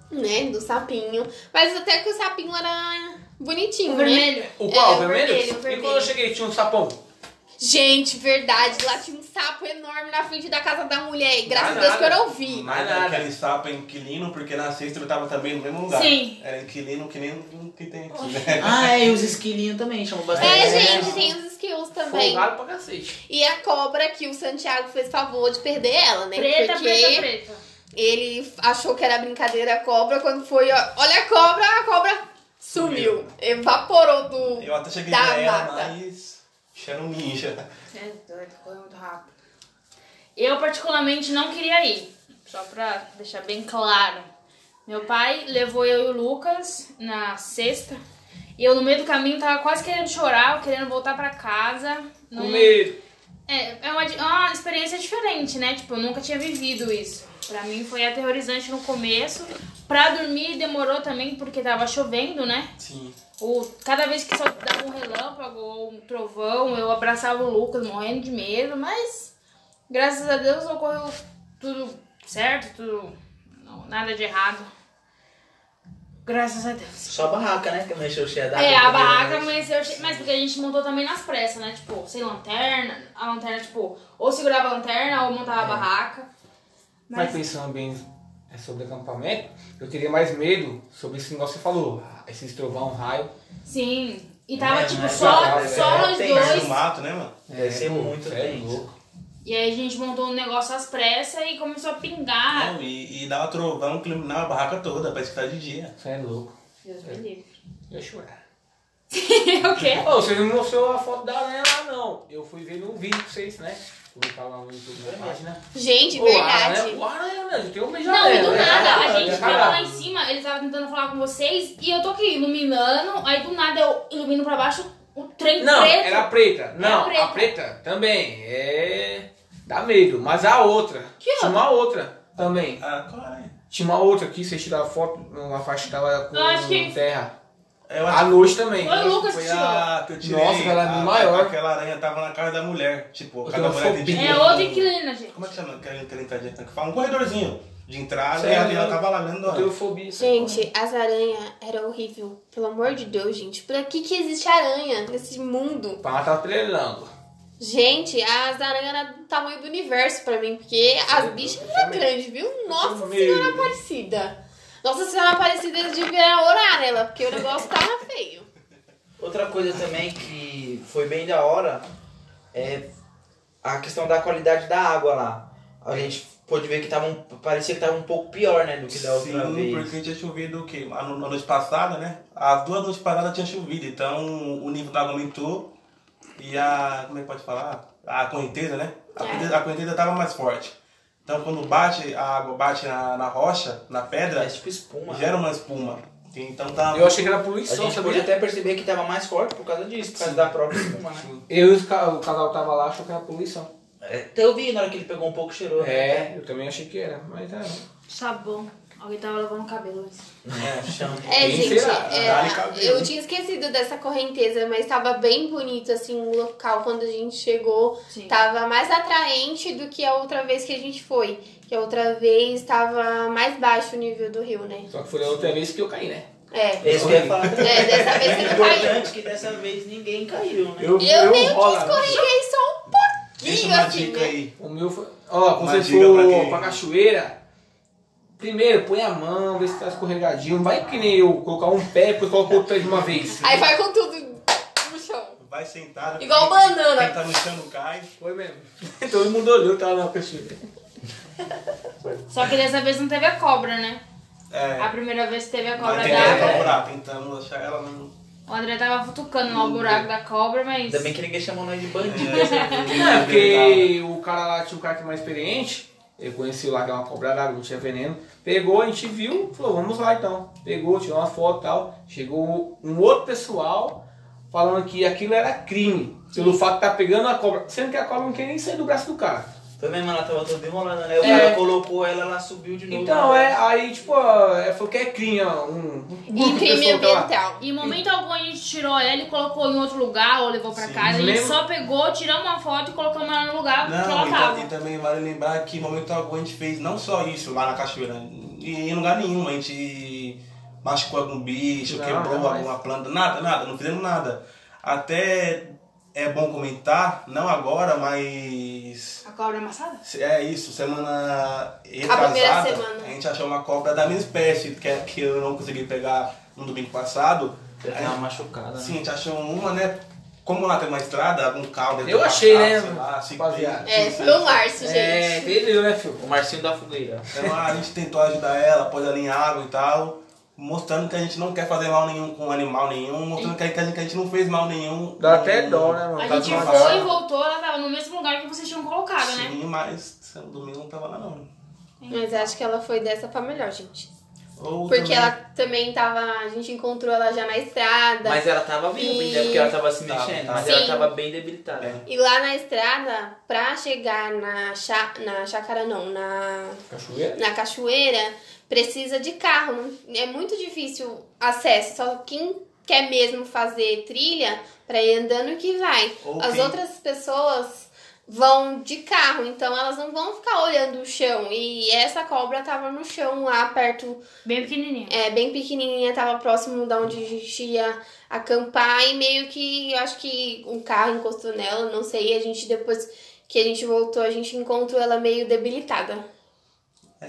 [SPEAKER 3] né, do sapinho. Mas até que o sapinho era bonitinho,
[SPEAKER 1] O
[SPEAKER 3] né?
[SPEAKER 1] vermelho.
[SPEAKER 4] O qual?
[SPEAKER 3] É,
[SPEAKER 4] o vermelho?
[SPEAKER 3] vermelho, o
[SPEAKER 4] E
[SPEAKER 3] vermelho.
[SPEAKER 4] quando eu cheguei, tinha um sapão.
[SPEAKER 3] Gente, verdade, lá tinha um sapo enorme na frente da casa da mulher. E graças a Deus que eu não vi.
[SPEAKER 2] Mas
[SPEAKER 4] nada.
[SPEAKER 2] aquele sapo é inquilino, porque na sexta eu tava também no mesmo lugar.
[SPEAKER 1] Sim.
[SPEAKER 2] Era inquilino que nem o que tem aqui, né?
[SPEAKER 5] Ah, é, e os esquilinhos também chamam bastante.
[SPEAKER 3] É,
[SPEAKER 5] atenção.
[SPEAKER 3] gente, tem os skills também.
[SPEAKER 4] Folgado pra cacete.
[SPEAKER 3] E a cobra que o Santiago fez favor de perder ela, né?
[SPEAKER 1] Preta,
[SPEAKER 3] Porque
[SPEAKER 1] preta, preta.
[SPEAKER 3] ele achou que era brincadeira a cobra, quando foi, ó, olha a cobra, a cobra sumiu. Evaporou do.
[SPEAKER 2] Eu até cheguei
[SPEAKER 3] Da
[SPEAKER 2] pra ela,
[SPEAKER 3] mata.
[SPEAKER 2] mas. Era um ninja.
[SPEAKER 1] É doido, foi muito rápido. Eu, particularmente, não queria ir. Só pra deixar bem claro. Meu pai levou eu e o Lucas na sexta. E eu, no meio do caminho, tava quase querendo chorar, querendo voltar pra casa.
[SPEAKER 4] Com
[SPEAKER 1] Não-
[SPEAKER 4] medo.
[SPEAKER 1] É, é uma, é uma experiência diferente, né? Tipo, eu nunca tinha vivido isso. Pra mim foi aterrorizante no começo. Pra dormir demorou também, porque tava chovendo, né?
[SPEAKER 2] Sim.
[SPEAKER 1] O, cada vez que só dava um relâmpago ou um trovão, eu abraçava o Lucas morrendo de medo, mas graças a Deus ocorreu tudo certo, tudo. não, nada de errado. Graças a Deus.
[SPEAKER 5] Só a barraca, né? Que mexeu cheia d'água.
[SPEAKER 1] É, a barraca amanheceu cheia. Mas porque a gente montou também nas pressas, né? Tipo, sem lanterna. A lanterna, tipo, ou segurava a lanterna ou montava a barraca.
[SPEAKER 4] Mas
[SPEAKER 1] Mas.
[SPEAKER 4] pensando bem é, sobre acampamento, eu teria mais medo sobre esse negócio que você falou. ah, Esse trovão, raio.
[SPEAKER 1] Sim. E tava,
[SPEAKER 5] É,
[SPEAKER 1] tipo, só,
[SPEAKER 4] é,
[SPEAKER 1] só
[SPEAKER 5] é,
[SPEAKER 1] nós dois.
[SPEAKER 2] do mato, né, mano?
[SPEAKER 5] Deve ser
[SPEAKER 4] pô,
[SPEAKER 5] muito
[SPEAKER 4] é.
[SPEAKER 1] E aí a gente montou um negócio às pressas e começou a pingar.
[SPEAKER 2] Não, e, e dava trovão que iluminava a barraca toda, pra escutar de dia.
[SPEAKER 4] Você é louco.
[SPEAKER 1] Deus me livre.
[SPEAKER 4] Eu chorar.
[SPEAKER 1] o quê?
[SPEAKER 4] Ô, você não mostrou a foto da aranha lá, não. Eu fui ver no vídeo pra vocês, né? Publicar lá no YouTube na página.
[SPEAKER 3] Gente,
[SPEAKER 4] Ô,
[SPEAKER 3] verdade.
[SPEAKER 4] aranha- O aranha mesmo, tem um
[SPEAKER 1] Não, e
[SPEAKER 4] aranha,
[SPEAKER 1] do
[SPEAKER 4] né?
[SPEAKER 1] nada, a gente tava lá em cima, eles estavam tentando falar com vocês e eu tô aqui iluminando, aí do nada eu ilumino pra baixo o trem
[SPEAKER 4] Não,
[SPEAKER 1] preto.
[SPEAKER 4] era a preta. Não,
[SPEAKER 1] preta.
[SPEAKER 4] a preta também. É. Dá medo. Mas a outra.
[SPEAKER 1] Que
[SPEAKER 4] Tinha uma outra também.
[SPEAKER 2] Ah, qual é?
[SPEAKER 4] Tinha uma outra aqui, vocês tiraram a foto, uma faixa que tava com
[SPEAKER 1] Eu acho que-
[SPEAKER 4] terra.
[SPEAKER 2] Eu
[SPEAKER 4] À noite também.
[SPEAKER 1] Foi o Lucas que
[SPEAKER 2] Foi
[SPEAKER 1] tirou.
[SPEAKER 2] a que eu tirei.
[SPEAKER 4] Nossa, aquela é
[SPEAKER 2] a-
[SPEAKER 4] maior.
[SPEAKER 2] Aquela aranha tava na casa da mulher. Tipo,
[SPEAKER 4] Eu
[SPEAKER 2] cada
[SPEAKER 4] tenho
[SPEAKER 2] mulher
[SPEAKER 4] fobia.
[SPEAKER 2] tem
[SPEAKER 1] É outra inquilina, gente.
[SPEAKER 2] Como é que chama aquela entradinha que fala? Um corredorzinho de entrada
[SPEAKER 4] Sério?
[SPEAKER 2] e a Adriana tava lá vendo.
[SPEAKER 4] Eu tenho fobia.
[SPEAKER 3] Gente, as aranhas eram horrível. Pelo amor de Deus, gente. Pra que que existe aranha nesse mundo?
[SPEAKER 4] Pra tá trelando.
[SPEAKER 3] Gente, as aranhas eram do tamanho do universo pra mim, porque as bichas eram grandes, viu? Nossa. Senhora Aparecida. Nossa Senhora Aparecida, eles deviam orar nela, porque o negócio tava feio.
[SPEAKER 5] Outra coisa também que foi bem da hora é a questão da qualidade da água lá. A gente pôde ver que tava um, parecia que tava um pouco pior, né, do que da outra
[SPEAKER 2] Sim,
[SPEAKER 5] vez.
[SPEAKER 2] porque tinha chovido o quê? A no- noite passada, né? As duas noites passadas tinha chovido, então o nível da água aumentou e a. Como é que pode falar? A correnteza, né? A
[SPEAKER 3] É.
[SPEAKER 2] correnteza, a correnteza tava mais forte. Então quando bate, a água bate na, na rocha, na pedra,
[SPEAKER 5] É tipo espuma.
[SPEAKER 2] gera uma espuma. Então tá.
[SPEAKER 4] Eu achei que era
[SPEAKER 5] A
[SPEAKER 4] poluição,
[SPEAKER 5] gente pôde
[SPEAKER 4] sabia?
[SPEAKER 5] até perceber que tava mais forte por causa disso, por causa da própria espuma, né?
[SPEAKER 4] Eu e o casal que tava lá achou que era poluição.
[SPEAKER 5] É, até eu vi na hora que ele pegou um pouco cheirou. né?
[SPEAKER 4] É, eu também achei que era, mas é.
[SPEAKER 1] Sabão. Alguém tava lavando o cabelo.
[SPEAKER 5] É, chão.
[SPEAKER 3] É,
[SPEAKER 4] Quem
[SPEAKER 3] gente,
[SPEAKER 4] será?
[SPEAKER 3] é, eu tinha esquecido dessa correnteza, mas tava bem bonito, assim, o local quando a gente chegou.
[SPEAKER 1] Sim.
[SPEAKER 3] Tava mais atraente do que a outra vez que a gente foi. Que a outra vez tava mais baixo o nível do rio, né?
[SPEAKER 4] Só que foi a outra vez que eu caí, né?
[SPEAKER 3] É.
[SPEAKER 5] É isso que eu ia falar também.
[SPEAKER 3] É, dessa vez você não caiu.
[SPEAKER 5] importante que dessa vez ninguém caiu, né?
[SPEAKER 4] Eu,
[SPEAKER 3] Eu meio que
[SPEAKER 4] rola,
[SPEAKER 3] escorreguei só um
[SPEAKER 2] Deixa
[SPEAKER 3] pouquinho,
[SPEAKER 2] uma
[SPEAKER 3] assim,
[SPEAKER 2] dica
[SPEAKER 3] né?
[SPEAKER 2] aí.
[SPEAKER 4] O meu foi. Ó, quando você for
[SPEAKER 2] pra
[SPEAKER 4] cachoeira, primeiro põe a mão, vê se tá escorregadinho. Não vai que nem eu, colocar um pé, depois colocar o pé de uma vez.
[SPEAKER 3] Aí vai com tudo no chão.
[SPEAKER 2] Vai sentado.
[SPEAKER 3] Igual
[SPEAKER 2] quem-
[SPEAKER 3] banana.
[SPEAKER 2] Quem tá no chão não cai.
[SPEAKER 4] Foi mesmo. Todo mundo olhou, tava na cachoeira.
[SPEAKER 1] Só que dessa vez não teve a cobra, né?
[SPEAKER 2] É.
[SPEAKER 1] A primeira vez que teve a cobra d'água.
[SPEAKER 2] procurar, tentando achar ela não.
[SPEAKER 1] O André tava futucando lá o buraco da cobra, mas.
[SPEAKER 5] Ainda bem que ninguém chamou nós de bandido.
[SPEAKER 4] É, porque o cara lá tinha um cara que é mais experiente, ele conheceu lá que é uma cobra d'água, não tinha veneno. Pegou, a gente viu, falou, vamos lá então. Pegou, tirou uma foto e tal. Chegou um outro pessoal falando que aquilo era crime. Pelo fato de estar pegando a cobra. Sendo que a cobra não quer nem sair do braço do cara.
[SPEAKER 5] Também, mano, ela tava toda enrolando, né? O
[SPEAKER 4] É.
[SPEAKER 5] cara colocou ela, ela subiu de novo.
[SPEAKER 4] Então, é, aí tipo, ela falou que é crime, ó, um, um
[SPEAKER 3] E crime
[SPEAKER 4] tá
[SPEAKER 3] ambiental.
[SPEAKER 1] Em momento algum a gente tirou ela e colocou em outro lugar ou levou pra
[SPEAKER 2] Sim.
[SPEAKER 1] casa. A gente só pegou, tiramos uma foto e colocamos ela no lugar que ela
[SPEAKER 2] Não, e, ta-
[SPEAKER 1] tava.
[SPEAKER 2] e também vale lembrar que em momento algum a gente fez não só isso lá na cachoeira, e em lugar nenhum a gente machucou algum bicho,
[SPEAKER 4] Não,
[SPEAKER 2] quebrou
[SPEAKER 4] jamais.
[SPEAKER 2] alguma planta, nada, nada, não fizemos nada. Até é bom comentar, não agora, mas
[SPEAKER 1] A cobra amassada?
[SPEAKER 2] é isso, semana
[SPEAKER 3] primeira
[SPEAKER 2] retrasada,
[SPEAKER 3] semana.
[SPEAKER 2] a gente achou uma cobra da mesma espécie, que, é, que eu não consegui pegar no domingo passado.
[SPEAKER 5] Ela tava machucada,
[SPEAKER 2] Sim, a
[SPEAKER 5] né?
[SPEAKER 2] gente achou uma, né? Como lá tem uma estrada, algum carro deve
[SPEAKER 4] Eu achei, né,
[SPEAKER 2] sei lá, se-?
[SPEAKER 3] É, foi o Márcio, gente.
[SPEAKER 4] É, entendeu, né, filho?
[SPEAKER 5] O Marcinho da fogueira.
[SPEAKER 2] Então a gente tentou ajudar ela, pôs ela em água e tal, mostrando que a gente não quer fazer mal nenhum com animal nenhum, mostrando que a gente, que a gente não fez mal nenhum.
[SPEAKER 4] Dá
[SPEAKER 2] com-
[SPEAKER 4] até dó, né, mano?
[SPEAKER 1] A
[SPEAKER 4] Tá
[SPEAKER 1] gente foi e voltou, ela tava no mesmo lugar que vocês tinham colocado, né?
[SPEAKER 2] Sim, mas domingo não tava lá não.
[SPEAKER 3] Mas acho que ela foi dessa pra melhor, gente.
[SPEAKER 2] Ou
[SPEAKER 3] Porque
[SPEAKER 2] também-
[SPEAKER 3] ela também tava. A gente encontrou ela já na estrada.
[SPEAKER 5] Mas ela tava viva,
[SPEAKER 3] E-
[SPEAKER 5] né? Porque ela tava se mexendo.
[SPEAKER 2] tava.
[SPEAKER 5] Mas ela
[SPEAKER 3] Sim.
[SPEAKER 5] tava bem debilitada.
[SPEAKER 2] É.
[SPEAKER 3] E lá na estrada, pra chegar na, chá, na chácara, não, na,
[SPEAKER 4] Cachoeira?
[SPEAKER 3] na cachoeira, precisa de carro. É muito difícil acesso. Só quem quer mesmo fazer trilha, pra ir andando que vai.
[SPEAKER 2] Ou
[SPEAKER 3] As outras pessoas vão de carro, então elas não vão ficar olhando o chão. E essa cobra tava no chão lá perto
[SPEAKER 1] Bem pequenininha.
[SPEAKER 3] é, bem pequenininha, tava próximo da onde a gente ia acampar e meio que, eu acho que um carro encostou nela, não sei, a gente depois que a gente voltou, a gente encontrou ela meio debilitada.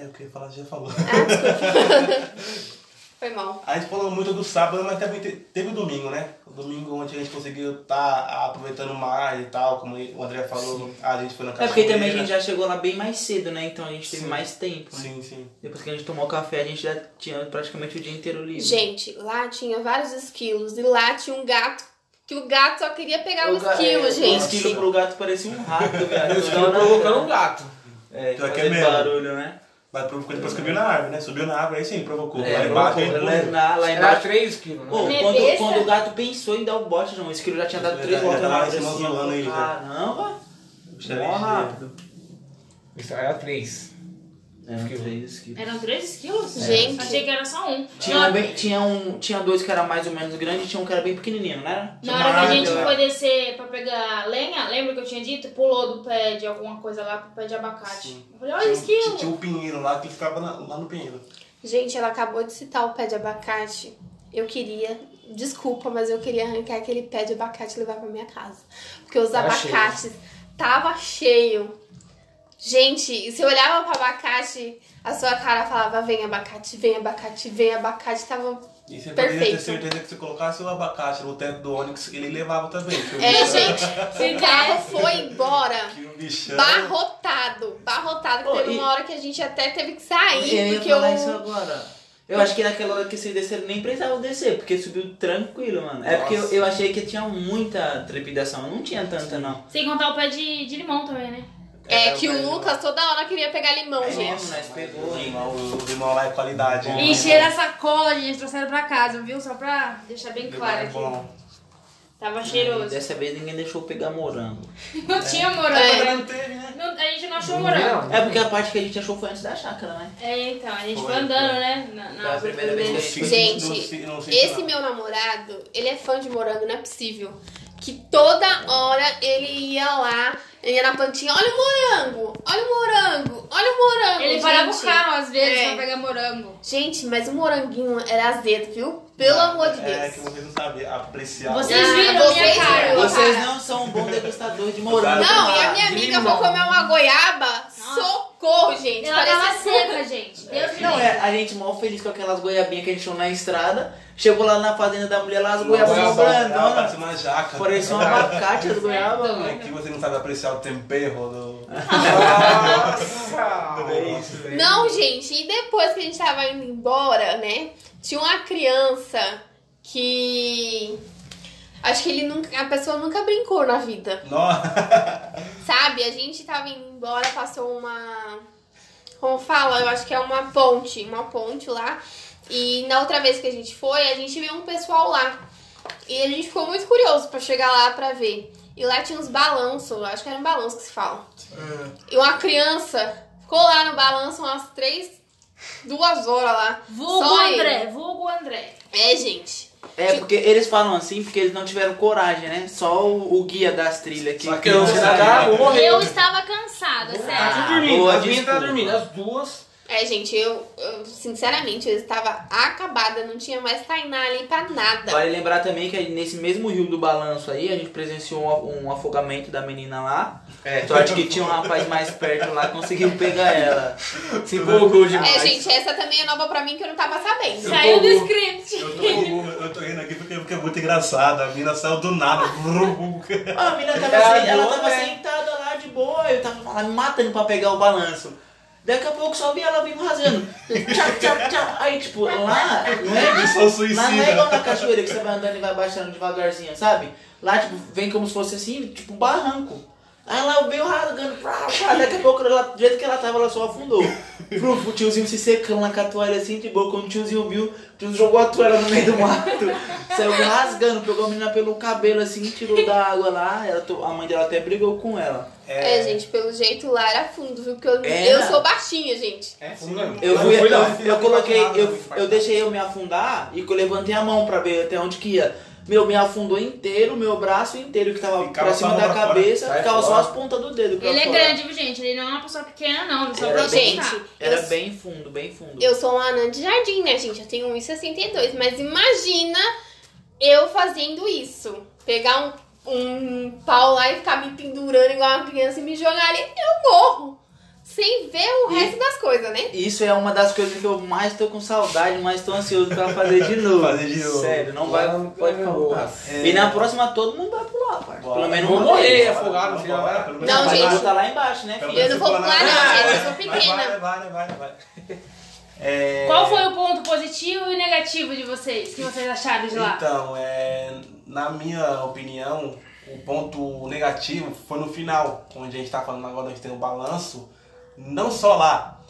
[SPEAKER 2] É, o que eu ia falar, já falou.
[SPEAKER 3] Ah. Foi mal.
[SPEAKER 2] A gente falou muito do sábado, mas também te- teve o domingo, né? O domingo onde a gente conseguiu estar aproveitando mais e tal, como o André falou, a gente foi na
[SPEAKER 5] É
[SPEAKER 2] cachoeira.
[SPEAKER 5] porque também a gente já chegou lá bem mais cedo, né? Então a gente teve
[SPEAKER 2] Sim.
[SPEAKER 5] mais tempo. né?
[SPEAKER 2] Sim, sim.
[SPEAKER 5] Depois que a gente tomou café, a gente já tinha praticamente o dia inteiro livre.
[SPEAKER 3] Gente, lá tinha vários esquilos e lá tinha um gato, que o gato só queria pegar o,
[SPEAKER 5] ga-
[SPEAKER 3] esquilo,
[SPEAKER 5] é, O
[SPEAKER 3] gente.
[SPEAKER 5] esquilo pro gato parecia um rato, velho.
[SPEAKER 4] Eu estou provocando um gato.
[SPEAKER 5] É,
[SPEAKER 2] que é
[SPEAKER 5] barulho, né?
[SPEAKER 2] Mas provocou depois que subiu na árvore, né? Subiu na árvore, aí sim, provocou.
[SPEAKER 5] É,
[SPEAKER 2] lá embaixo
[SPEAKER 5] provocou,
[SPEAKER 2] ele
[SPEAKER 5] lá, lá, embaixo.
[SPEAKER 4] 3 quilos,
[SPEAKER 5] Pô,
[SPEAKER 4] né?
[SPEAKER 5] quando,
[SPEAKER 3] besta.
[SPEAKER 5] quando o gato pensou em dar o bote, não, o esquilo já tinha dado
[SPEAKER 2] Já-
[SPEAKER 5] três
[SPEAKER 2] já
[SPEAKER 5] voltas
[SPEAKER 2] tava
[SPEAKER 5] na árvore. assim. Caramba! Mó rápido.
[SPEAKER 4] Isso era 3.
[SPEAKER 5] Eram 3 quilos.
[SPEAKER 1] Eram 3 quilos?
[SPEAKER 3] Gente.
[SPEAKER 1] Achei que era só um.
[SPEAKER 5] Tinha,
[SPEAKER 1] Na-
[SPEAKER 5] um bem, tinha, um, tinha dois que era mais ou menos grande e tinha um que era bem pequenininho, não era?
[SPEAKER 1] Na hora que a gente foi descer pra pegar lenha, lembra que eu tinha dito? Pulou do pé de alguma coisa lá pro pé de abacate. Eu falei, olha
[SPEAKER 6] Tinha,
[SPEAKER 1] esse
[SPEAKER 6] tinha, um pinheiro lá que ficava na- lá no pinheiro.
[SPEAKER 3] Gente, ela acabou de citar o pé de abacate. Eu queria, desculpa, mas eu queria arrancar aquele pé de abacate e levar pra minha casa. Porque os
[SPEAKER 4] Tava
[SPEAKER 3] abacates tava cheio. Gente, se eu olhava pro abacate, a sua cara falava: vem abacate, vem abacate, vem abacate. Tava.
[SPEAKER 6] E você poderia ter
[SPEAKER 3] Perfeito.
[SPEAKER 6] certeza que se colocasse o abacate no teto do Onix, ele levava também. que o
[SPEAKER 3] É,
[SPEAKER 6] bichão-
[SPEAKER 3] gente, o carro foi embora.
[SPEAKER 6] Que o bichão...
[SPEAKER 3] Barrotado, barrotado. que
[SPEAKER 5] Ô,
[SPEAKER 3] teve
[SPEAKER 5] e-
[SPEAKER 3] uma hora que a gente até teve que
[SPEAKER 5] eu
[SPEAKER 3] sair,
[SPEAKER 5] ia
[SPEAKER 3] porque eu.
[SPEAKER 5] falar isso agora. Eu acho que naquela hora que vocês desceram nem precisava descer, porque subiu tranquilo, mano. É porque eu,
[SPEAKER 6] Nossa.
[SPEAKER 5] eu achei que tinha muita trepidação, não tinha tanta não.
[SPEAKER 1] Sem contar o pé de, de limão também, né?
[SPEAKER 3] É,
[SPEAKER 6] É,
[SPEAKER 3] que
[SPEAKER 6] o
[SPEAKER 3] Lucas toda hora queria pegar limão,
[SPEAKER 5] É
[SPEAKER 3] gente.
[SPEAKER 5] mesmo, nós pegou,
[SPEAKER 6] limão, o limão lá é qualidade. hein?
[SPEAKER 1] Encheram a sacola, gente, trouxeram pra casa, viu? Só pra deixar bem
[SPEAKER 6] Limão
[SPEAKER 1] claro
[SPEAKER 6] é
[SPEAKER 1] aqui.
[SPEAKER 6] bom.
[SPEAKER 1] Tava cheiroso.
[SPEAKER 5] Dessa vez ninguém deixou pegar morango.
[SPEAKER 1] Não tinha morango,
[SPEAKER 3] É.
[SPEAKER 1] né?
[SPEAKER 6] Não teve, né?
[SPEAKER 1] Não- a gente não achou
[SPEAKER 4] Não
[SPEAKER 1] morango.
[SPEAKER 4] vi,
[SPEAKER 5] É porque a parte que a gente achou foi antes da chácara, né?
[SPEAKER 1] É, então, a gente
[SPEAKER 6] Foi,
[SPEAKER 1] foi andando,
[SPEAKER 6] foi.
[SPEAKER 1] né? Na,
[SPEAKER 5] Foi
[SPEAKER 1] na
[SPEAKER 5] a primeira vez que a gente foi.
[SPEAKER 3] Gente,
[SPEAKER 6] Não não
[SPEAKER 3] Esse
[SPEAKER 6] se-
[SPEAKER 3] meu namorado, ele é fã de morango, não é possível. Que toda hora ele ia lá, ia na plantinha, olha o morango, olha o morango, olha o morango.
[SPEAKER 1] Ele parava o carro às vezes
[SPEAKER 3] É.
[SPEAKER 1] pra pegar morango.
[SPEAKER 3] Gente, mas o moranguinho era azedo, viu? Pelo amor de
[SPEAKER 6] É que
[SPEAKER 3] Deus.
[SPEAKER 6] vocês não sabem apreciar.
[SPEAKER 1] Vocês
[SPEAKER 3] Ah,
[SPEAKER 1] viram
[SPEAKER 3] vocês
[SPEAKER 1] minha cara.
[SPEAKER 3] viram.
[SPEAKER 5] Vocês não são um bom degustador de morango.
[SPEAKER 3] Não, e a minha amiga
[SPEAKER 4] limão.
[SPEAKER 3] foi comer uma goiaba, socorro, gente.
[SPEAKER 1] Ela tava
[SPEAKER 3] Parecia
[SPEAKER 1] seca, gente. Deus
[SPEAKER 5] Não, é, a gente mal feliz com aquelas goiabinhas que a gente achou na estrada. Chegou lá na fazenda da mulher, lá as goiabas brandonas.
[SPEAKER 6] Parece uma jaca.
[SPEAKER 5] Parecia um abacate as goiabas,
[SPEAKER 6] É
[SPEAKER 5] mano.
[SPEAKER 6] que você não sabe apreciar o tempero do.
[SPEAKER 4] Nossa!
[SPEAKER 3] Não, gente, e depois que a gente tava indo embora, né? Tinha uma criança que. Acho que ele nunca. A pessoa nunca brincou na vida.
[SPEAKER 6] Nossa.
[SPEAKER 3] Sabe? A gente tava indo embora, passou uma. Como fala? Eu acho que é uma ponte. Uma ponte lá. E na outra vez que a gente foi, a gente viu um pessoal lá. E a gente ficou muito curioso pra chegar lá pra ver. E lá tinha uns balanços, acho que era um balanço que se fala. E uma criança ficou lá no balanço umas três, duas horas lá.
[SPEAKER 1] Vulgo
[SPEAKER 3] Só ele.
[SPEAKER 1] André, vulgo André.
[SPEAKER 3] É, gente.
[SPEAKER 5] É porque eles falam assim porque eles não tiveram coragem, né? Só o, o guia das trilhas aqui.
[SPEAKER 6] Só
[SPEAKER 4] Eu cagar, vou morrer.
[SPEAKER 1] Eu estava cansada,
[SPEAKER 4] Tá
[SPEAKER 1] sério.
[SPEAKER 4] dormindo,
[SPEAKER 5] boa
[SPEAKER 4] as minhas tá dormindo, as duas.
[SPEAKER 3] É, gente, eu, eu, sinceramente, eu estava acabada, não tinha mais Tainá ali pra nada.
[SPEAKER 5] Vale lembrar também que nesse mesmo rio do balanço aí, a gente presenciou um, um afogamento da menina lá.
[SPEAKER 6] É.
[SPEAKER 5] Sorte que tinha um rapaz mais perto lá, conseguiu pegar ela. Se empolgou demais.
[SPEAKER 3] É, gente, essa também é nova pra mim que eu não tava sabendo.
[SPEAKER 1] Saiu do
[SPEAKER 6] Eu
[SPEAKER 1] script.
[SPEAKER 6] tô, eu tô rindo aqui porque, porque é muito engraçado. A mina saiu do nada.
[SPEAKER 5] Ah, A menina tava,
[SPEAKER 4] Ela
[SPEAKER 5] sen- ela
[SPEAKER 4] boa,
[SPEAKER 5] tava
[SPEAKER 4] né?
[SPEAKER 5] sentada lá de boa, eu tava lá me matando pra pegar o balanço. Daqui a pouco só vi ela vindo rasgando. Tchau, tchau, tchau. Aí, tipo, lá, não é. Lá não é igual na cachoeira que você vai andando e vai baixando devagarzinho, sabe? Lá, tipo, vem como se fosse assim, tipo um barranco. Aí lá eu veio rasgando, prá, prá, daqui a pouco, ela, do jeito que ela tava, ela só afundou. Pruf, o tiozinho se secando lá com a toalha assim, de boa. Quando o tiozinho viu, o tiozinho jogou a toalha no meio do mato. Saiu rasgando, pegou a menina pelo cabelo assim, tirou da água lá. Ela, a mãe dela até brigou com ela.
[SPEAKER 3] É, gente, pelo jeito lá era fundo, viu? Porque eu, eu sou baixinha, gente.
[SPEAKER 6] É sim.
[SPEAKER 5] Eu, fui, eu,
[SPEAKER 6] não.
[SPEAKER 5] eu coloquei, eu, eu
[SPEAKER 6] Eu
[SPEAKER 5] deixei eu me afundar e eu levantei a mão pra ver até onde que ia. Meu, me afundou inteiro, meu braço inteiro que tava
[SPEAKER 6] Ficava
[SPEAKER 5] pra cima da
[SPEAKER 6] pra
[SPEAKER 5] cabeça,
[SPEAKER 4] fora.
[SPEAKER 5] ficava
[SPEAKER 4] Sai
[SPEAKER 5] só
[SPEAKER 4] fora.
[SPEAKER 5] as pontas do dedo.
[SPEAKER 1] Ele é
[SPEAKER 5] fora.
[SPEAKER 1] grande, viu, gente? Ele não é uma pessoa pequena, não. Só
[SPEAKER 5] Era bem-
[SPEAKER 1] gente.
[SPEAKER 5] Era
[SPEAKER 3] Eu-
[SPEAKER 5] bem fundo, bem fundo.
[SPEAKER 3] Eu sou uma anã de jardim, né, gente? Eu tenho 1,62. Mas imagina eu fazendo isso. Pegar um, um pau lá e ficar me pendurando igual uma criança e me jogar ali. Eu morro. Sem ver o
[SPEAKER 5] E-
[SPEAKER 3] resto das coisas, né?
[SPEAKER 5] Isso é uma das coisas que eu mais tô com saudade, mais tô ansioso pra fazer de novo.
[SPEAKER 6] Fazer de novo.
[SPEAKER 5] Sério, não vai, pode faltar.
[SPEAKER 6] É.
[SPEAKER 5] E na próxima todo mundo vai pular, pai.
[SPEAKER 6] Bora.
[SPEAKER 5] Pelo menos
[SPEAKER 4] Vou morrer afogado, filho.
[SPEAKER 3] Não, gente.
[SPEAKER 5] Vou tá lá embaixo, né, filho?
[SPEAKER 3] Eu não vou pular, não, gente. Eu sou pequena.
[SPEAKER 6] Vai, vai, vai, vai. É...
[SPEAKER 1] Qual foi o ponto positivo e negativo de vocês? que vocês acharam de lá?
[SPEAKER 6] Então, é, na minha opinião, o ponto negativo foi no final, onde a gente tá falando agora, a gente tem um balanço, não só lá.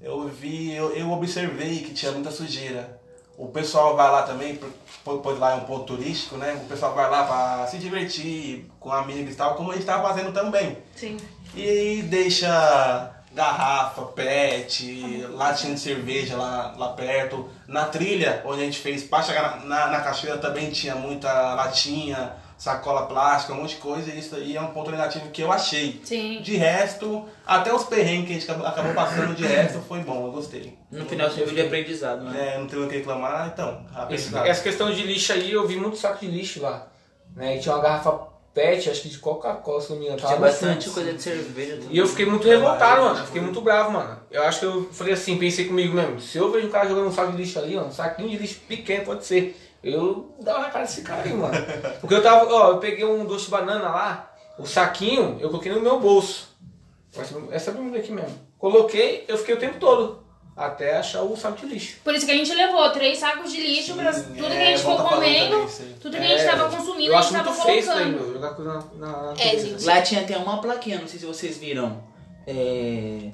[SPEAKER 6] Eu vi, eu, eu observei que tinha muita sujeira. O pessoal vai lá também, pois lá é um ponto turístico, né? O pessoal vai lá pra se divertir com amigos e tal, como a gente tava fazendo também.
[SPEAKER 1] Sim.
[SPEAKER 6] E deixa garrafa, pet, latinha de cerveja lá, lá perto. Na trilha, onde a gente fez, para chegar na, na, na cachoeira também tinha muita latinha, sacola plástica, um monte de coisa. E isso aí é um ponto negativo que eu achei.
[SPEAKER 1] Sim.
[SPEAKER 6] De resto, até os perrengues que a gente acabou, passando de resto foi bom, eu gostei.
[SPEAKER 5] No final serviu de aprendizado, né?
[SPEAKER 6] É, não tenho o que reclamar, então.
[SPEAKER 4] Esse- essa questão de lixo aí, eu vi muito saco de lixo lá. Né? E tinha uma garrafa PET, acho que de Coca-Cola, se não me engano.
[SPEAKER 5] Tinha bastante coisa de cerveja.
[SPEAKER 4] E eu fiquei muito revoltado, mano. Eu fiquei muito bravo, mano. Eu acho que eu falei assim, pensei comigo mesmo. Se eu vejo um cara jogando um saco de lixo ali, ó, um saquinho de lixo pequeno, pode ser. Eu dava na cara desse cara aí, mano. Porque eu tava, ó, eu peguei um doce de banana lá, o saquinho, eu coloquei no meu bolso. Essa- bermuda aqui mesmo. Coloquei, eu fiquei o tempo todo. Até achar o saco de lixo.
[SPEAKER 1] Por isso que a gente levou três sacos de lixo pra
[SPEAKER 6] Sim,
[SPEAKER 1] tudo que
[SPEAKER 6] é,
[SPEAKER 1] a gente for comendo,
[SPEAKER 6] também
[SPEAKER 1] tudo que a gente tava consumindo,
[SPEAKER 4] eu
[SPEAKER 1] a
[SPEAKER 4] acho
[SPEAKER 1] gente tava
[SPEAKER 4] muito feio
[SPEAKER 1] colocando.
[SPEAKER 4] Jogar coisa na, na
[SPEAKER 3] É, gente.
[SPEAKER 5] Lá tinha até uma plaquinha, não sei se vocês viram. É,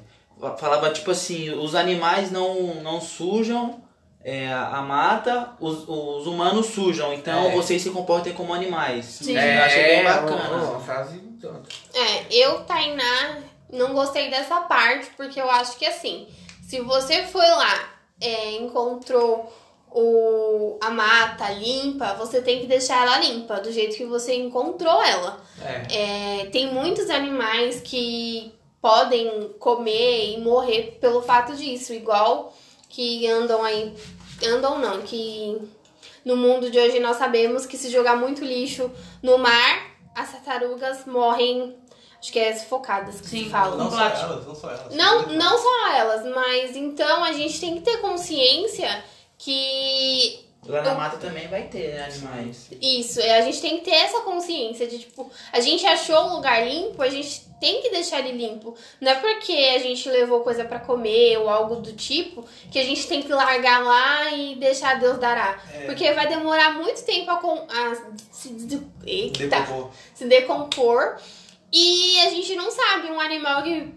[SPEAKER 5] falava tipo assim, os animais não, não sujam é, a mata, os, os humanos sujam, então
[SPEAKER 4] É.
[SPEAKER 5] vocês se comportem como animais.
[SPEAKER 1] Sim.
[SPEAKER 5] Eu achei bem bacana.
[SPEAKER 4] Uma, uma frase.
[SPEAKER 3] É, eu, Tainá, não gostei dessa parte, porque eu acho que assim, se você foi lá, é, encontrou o, a mata limpa, você tem que deixar ela limpa, do jeito que você encontrou ela.
[SPEAKER 4] É.
[SPEAKER 3] É, tem muitos animais que podem comer e morrer pelo fato disso, igual que andam aí, andam não, que no mundo de hoje nós sabemos que se jogar muito lixo no mar, as tartarugas morrem, acho que é sufocadas que
[SPEAKER 1] Sim.
[SPEAKER 3] se falam.
[SPEAKER 6] Não só elas, não só elas.
[SPEAKER 3] Não, não só elas, mas então a gente tem que ter consciência que
[SPEAKER 5] Lá na mata também vai ter né, animais.
[SPEAKER 3] isso, a gente tem que ter essa consciência de tipo, a gente achou um lugar limpo, a gente tem que deixar ele limpo. Não é porque a gente levou coisa pra comer ou algo do tipo que a gente tem que largar lá e deixar Deus dará.
[SPEAKER 6] É.
[SPEAKER 3] Porque vai demorar muito tempo a, com, a se, eita,
[SPEAKER 6] Decompor.
[SPEAKER 3] se decompor. E a gente não sabe um animal que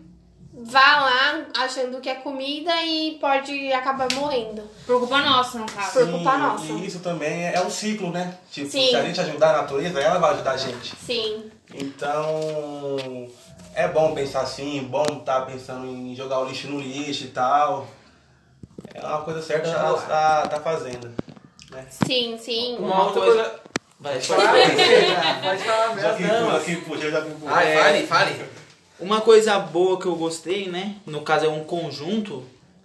[SPEAKER 3] vá lá achando que é comida e pode acabar morrendo.
[SPEAKER 1] Por culpa nossa, no caso.
[SPEAKER 3] Por culpa
[SPEAKER 6] Sim,
[SPEAKER 3] nossa.
[SPEAKER 6] E isso também é um ciclo, né? Tipo,
[SPEAKER 3] Sim.
[SPEAKER 6] se a gente ajudar a natureza, ela vai ajudar a gente.
[SPEAKER 3] Sim.
[SPEAKER 6] Então, é bom pensar assim, bom estar pensando em jogar o lixo no lixo e tal. É uma coisa certa que ela tá, tá fazendo. Né?
[SPEAKER 3] Sim, sim.
[SPEAKER 4] Uma outra coisa.
[SPEAKER 5] Vai,
[SPEAKER 4] Pode falar, pode falar mesmo.
[SPEAKER 6] já que puxa, já que puxa.
[SPEAKER 4] Ai, fale, fale.
[SPEAKER 5] Uma coisa boa que eu gostei, né? No caso é um conjunto,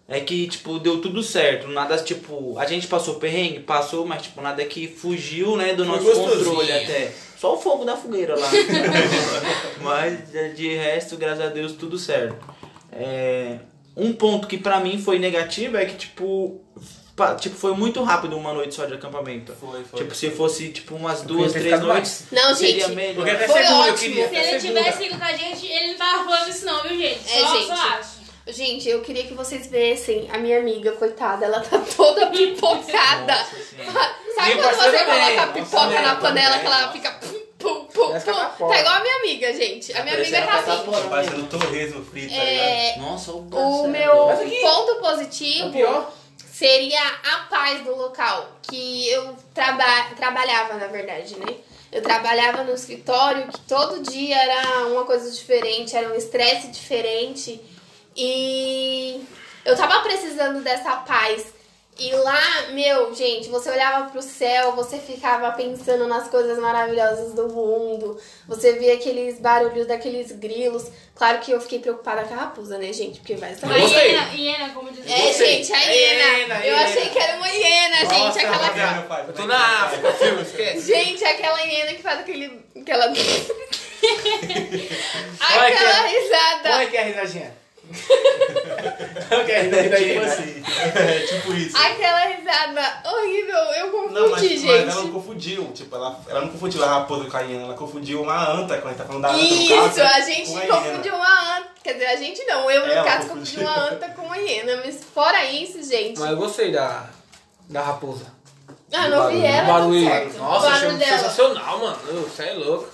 [SPEAKER 5] é que, tipo, deu tudo certo. Nada, tipo, a gente passou perrengue, passou, mas, tipo, nada que fugiu, né, do
[SPEAKER 4] Foi
[SPEAKER 5] nosso
[SPEAKER 4] gostosinho.
[SPEAKER 5] controle até. Só o fogo da fogueira lá. mas, de- resto, graças a Deus, tudo certo. É, um ponto que pra mim foi negativo é que, tipo, tipo, foi muito rápido uma noite só de acampamento.
[SPEAKER 6] Foi, foi.
[SPEAKER 5] Tipo, se fosse, tipo, umas
[SPEAKER 4] Eu
[SPEAKER 5] duas, três noites,
[SPEAKER 3] Não,
[SPEAKER 5] seria
[SPEAKER 3] gente.
[SPEAKER 5] melhor.
[SPEAKER 6] Porque até
[SPEAKER 3] Foi
[SPEAKER 6] segunda eu
[SPEAKER 3] ótimo.
[SPEAKER 6] queria.
[SPEAKER 1] Se ele tivesse ido com a gente, ele não tava falando isso não, viu, gente?
[SPEAKER 3] É,
[SPEAKER 1] Só,
[SPEAKER 3] gente.
[SPEAKER 1] só acho.
[SPEAKER 3] Gente, eu queria que vocês vissem a minha amiga, coitada, ela tá toda pipocada. Sabe quando você coloca pipoca na panela
[SPEAKER 4] também,
[SPEAKER 3] que ela fica pum, pum, pum,
[SPEAKER 4] tá.
[SPEAKER 3] Tá igual a minha amiga, gente. A minha amiga tá
[SPEAKER 5] Parecendo
[SPEAKER 3] assim.
[SPEAKER 6] Tá parecendo torresmo frito, tá ligado?
[SPEAKER 3] É,
[SPEAKER 5] Nossa, o
[SPEAKER 3] o meu ponto
[SPEAKER 4] É
[SPEAKER 3] positivo
[SPEAKER 4] pior.
[SPEAKER 3] Seria a paz do local, que eu traba trabalhava, na verdade, né? Eu trabalhava no escritório que todo dia era uma coisa diferente, era um estresse diferente. E eu tava precisando dessa paz. E lá, meu, gente, você olhava pro céu, você ficava pensando nas coisas maravilhosas do mundo. Você via aqueles barulhos daqueles grilos. Claro que eu fiquei preocupada com a raposa, né, gente? Porque vai
[SPEAKER 1] A
[SPEAKER 3] saber.
[SPEAKER 4] gostei.
[SPEAKER 1] hiena, hiena, como diz
[SPEAKER 3] É, gente, a
[SPEAKER 4] É
[SPEAKER 3] hiena.
[SPEAKER 4] hiena,
[SPEAKER 3] Eu
[SPEAKER 4] hiena.
[SPEAKER 3] achei que era uma hiena, gente.
[SPEAKER 4] Nossa,
[SPEAKER 3] Aquela.
[SPEAKER 6] meu pai,
[SPEAKER 4] Eu tô na. África, filho, esquece.
[SPEAKER 3] Gente, aquela hiena que faz aquele. Aquela.
[SPEAKER 4] Olha que
[SPEAKER 3] aquela
[SPEAKER 4] é-
[SPEAKER 3] risada.
[SPEAKER 4] Como é que é a risadinha? Como é que é a risadinha da
[SPEAKER 6] Tipo assim. É tipo isso.
[SPEAKER 3] Aquela risada horrível. Eu confundi,
[SPEAKER 6] Não, mas, mas
[SPEAKER 3] gente.
[SPEAKER 6] ela não confundiu. Tipo, ela, ela não confundiu a raposa com a hiena, ela confundiu uma anta, quando a gente tá falando da anta
[SPEAKER 3] Isso,
[SPEAKER 6] caso,
[SPEAKER 3] a gente
[SPEAKER 6] a hiena.
[SPEAKER 3] confundiu uma anta. Quer dizer, a gente não. Eu, no
[SPEAKER 6] Ela
[SPEAKER 3] caso, confundi uma anta com uma hiena. Mas fora isso, gente.
[SPEAKER 4] Mas eu gostei da, da raposa.
[SPEAKER 3] Ah, não vi ela.
[SPEAKER 4] barulho.
[SPEAKER 3] tá certo.
[SPEAKER 4] Nossa,
[SPEAKER 3] o
[SPEAKER 4] achei
[SPEAKER 3] barulho dela.
[SPEAKER 4] sensacional, mano. Você é louco.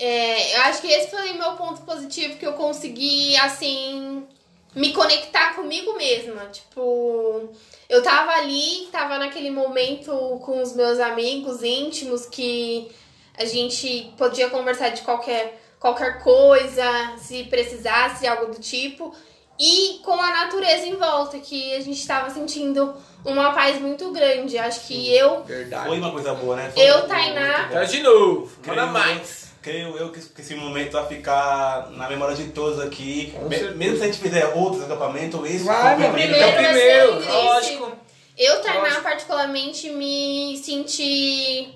[SPEAKER 3] É, eu acho que esse foi o meu ponto positivo, que eu consegui, assim, me conectar comigo mesma. Tipo, eu tava ali, tava naquele momento com os meus amigos íntimos que a gente podia conversar de qualquer qualquer coisa, se precisasse algo do tipo. E com a natureza em volta, que a gente estava sentindo uma paz muito grande. Acho que eu,
[SPEAKER 4] Verdade.
[SPEAKER 6] Foi uma coisa boa, né? Foi
[SPEAKER 3] Eu, Tainá.
[SPEAKER 4] Tá de novo. Manda mais.
[SPEAKER 6] Creio eu que esse momento vai ficar na memória de todos aqui. Me-. Mesmo se a gente fizer outros acampamentos, esse
[SPEAKER 4] Vai,
[SPEAKER 6] foi
[SPEAKER 4] meu
[SPEAKER 6] o
[SPEAKER 4] amigo.
[SPEAKER 6] primeiro.
[SPEAKER 4] É o primeiro,
[SPEAKER 3] esse.
[SPEAKER 4] lógico.
[SPEAKER 3] Eu, Tainá, particularmente, me senti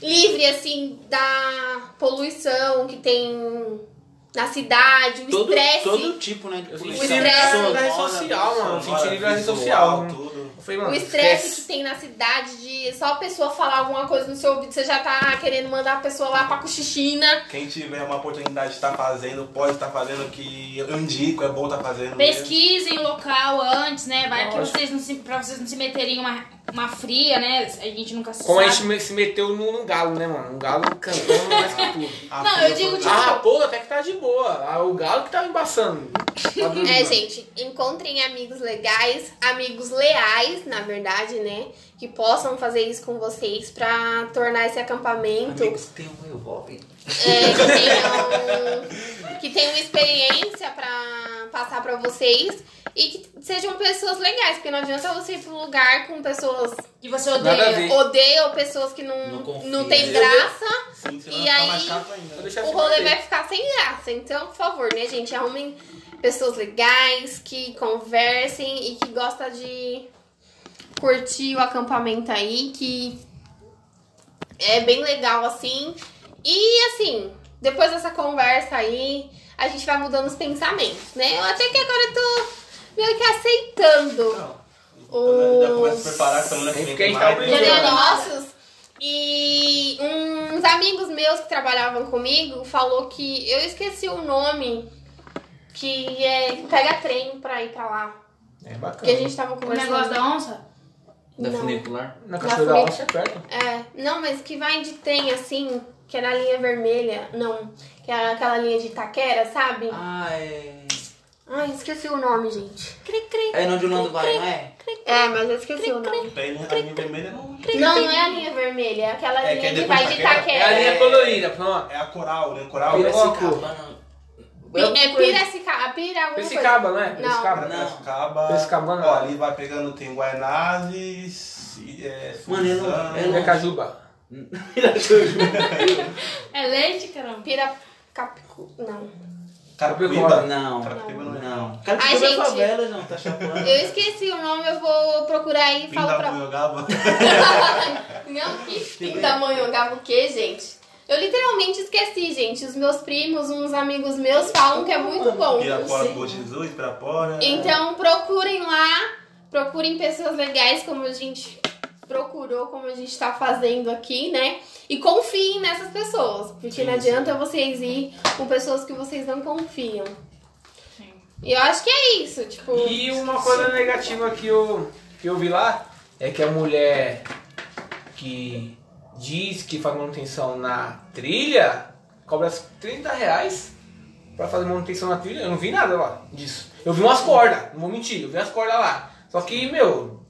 [SPEAKER 3] livre, assim, da poluição que tem na cidade, o
[SPEAKER 5] Todo,
[SPEAKER 3] estresse.
[SPEAKER 5] todo tipo, né? de
[SPEAKER 4] na
[SPEAKER 3] estresse.
[SPEAKER 4] social, mano. Eu Senti livre na rede
[SPEAKER 6] Visual,
[SPEAKER 4] social.
[SPEAKER 6] tudo.
[SPEAKER 4] Falei, mano,
[SPEAKER 3] O estresse que tem na cidade de só a pessoa falar alguma coisa no seu ouvido, você já tá querendo mandar a pessoa lá pra cochichina.
[SPEAKER 6] Quem tiver uma oportunidade de estar fazendo, pode estar fazendo que eu indico, é bom estar fazendo. mesmo.
[SPEAKER 1] Pesquisem o local antes, né? Vai que vocês não se, pra vocês não se meterem em uma, uma fria, né? A gente nunca
[SPEAKER 4] Como a
[SPEAKER 1] sabe.
[SPEAKER 4] gente se meteu num, galo, né, mano? Um galo cantando mais que tudo.
[SPEAKER 6] A
[SPEAKER 1] Não, eu digo, tipo,
[SPEAKER 4] A raposa até que tá de boa. Ah, O galo que tava embaçando. Tá.
[SPEAKER 3] É, gente, encontrem amigos legais, amigos leais, na verdade, né? Que possam fazer isso com vocês pra tornar esse acampamento.
[SPEAKER 5] Amigos, tem um revólver.
[SPEAKER 3] é, que tenham, que tenham experiência pra passar pra vocês e que sejam pessoas legais, porque não adianta você ir pra um lugar com pessoas
[SPEAKER 1] Que você odeia.
[SPEAKER 4] ver.
[SPEAKER 3] odeiam, pessoas que não,
[SPEAKER 5] Não
[SPEAKER 3] não, tem graça,
[SPEAKER 6] Sim,
[SPEAKER 3] E aí- o
[SPEAKER 4] assim
[SPEAKER 3] rolê vai ficar sem graça. Então, por favor, né, gente? Arrumem pessoas legais, que conversem e que gostam de curtir o acampamento aí, que é bem legal assim. E assim, depois dessa conversa aí, a gente vai mudando os pensamentos, né? Eu até que agora eu tô meio que aceitando
[SPEAKER 6] Não, já
[SPEAKER 3] os
[SPEAKER 6] começa a preparar semana que vem tem mais.
[SPEAKER 4] Exato.
[SPEAKER 3] nossos. E uns amigos meus que trabalhavam comigo falou que eu esqueci o nome que é que pega trem pra ir pra lá.
[SPEAKER 4] É bacana.
[SPEAKER 3] Que a gente tava
[SPEAKER 1] O
[SPEAKER 3] conversando.
[SPEAKER 1] negócio da onça?
[SPEAKER 5] Da
[SPEAKER 3] Não.
[SPEAKER 5] funicular.
[SPEAKER 4] Na Cachoeira da Onça é perto.
[SPEAKER 3] É, não, mas que vai de trem assim, que é na linha vermelha. Não, que é aquela linha de Itaquera, sabe?
[SPEAKER 5] Ah, é.
[SPEAKER 3] Ai, esqueci o nome, gente.
[SPEAKER 5] É onde o Nando vai, não é?
[SPEAKER 3] É, mas eu esqueci o nome.
[SPEAKER 6] Tem a linha vermelha não.
[SPEAKER 3] Não, não é a linha vermelha, é aquela
[SPEAKER 6] É, que
[SPEAKER 3] linha
[SPEAKER 6] é
[SPEAKER 3] que vai de
[SPEAKER 6] Itaquera.
[SPEAKER 4] É a linha colorida, pronto.
[SPEAKER 6] É a coral, né? Coral.
[SPEAKER 4] Pira-
[SPEAKER 5] Piracicaba, não.
[SPEAKER 3] Pi- É Piracicaba, Pira.
[SPEAKER 4] Piracicaba, não é?
[SPEAKER 3] Não.
[SPEAKER 4] Piracicaba.
[SPEAKER 5] Não.
[SPEAKER 6] Piracicaba.
[SPEAKER 4] Piracicabana.
[SPEAKER 6] Ó, ali vai pegando, tem Guaianazes, e, é,
[SPEAKER 5] Mano, não- não-
[SPEAKER 4] É Cajuba.
[SPEAKER 1] É leite, caramba?
[SPEAKER 3] Piracapicu. Não.
[SPEAKER 6] Carapicuíba.
[SPEAKER 5] Não.
[SPEAKER 6] Carapicuíba não é.
[SPEAKER 5] Não. Cara,
[SPEAKER 3] Ai,
[SPEAKER 5] que é
[SPEAKER 3] gente.
[SPEAKER 5] favela, não, tá chapando.
[SPEAKER 3] Eu esqueci o nome, eu vou procurar aí e falo pra.
[SPEAKER 6] Pindamonhangaba.
[SPEAKER 3] Não, que pindamonhangaba o quê, gente? Eu literalmente esqueci, gente. Os meus primos, uns amigos meus falam que é muito bom.
[SPEAKER 6] Pirapora do Jesus, Pirapora.
[SPEAKER 3] Então procurem lá, procurem pessoas legais como a gente procurou, como a gente tá fazendo aqui, né? E confiem nessas pessoas, porque
[SPEAKER 6] Sim,
[SPEAKER 3] não adianta vocês ir com pessoas que vocês não confiam.
[SPEAKER 1] Sim.
[SPEAKER 3] E eu acho que é isso, tipo.
[SPEAKER 4] E uma coisa negativa que eu, que eu vi lá é que a mulher que diz que faz manutenção na trilha cobra 30 reais pra fazer manutenção na trilha. Eu não vi nada lá disso. Eu vi umas cordas, não vou mentir, eu vi as cordas lá. Só que, meu,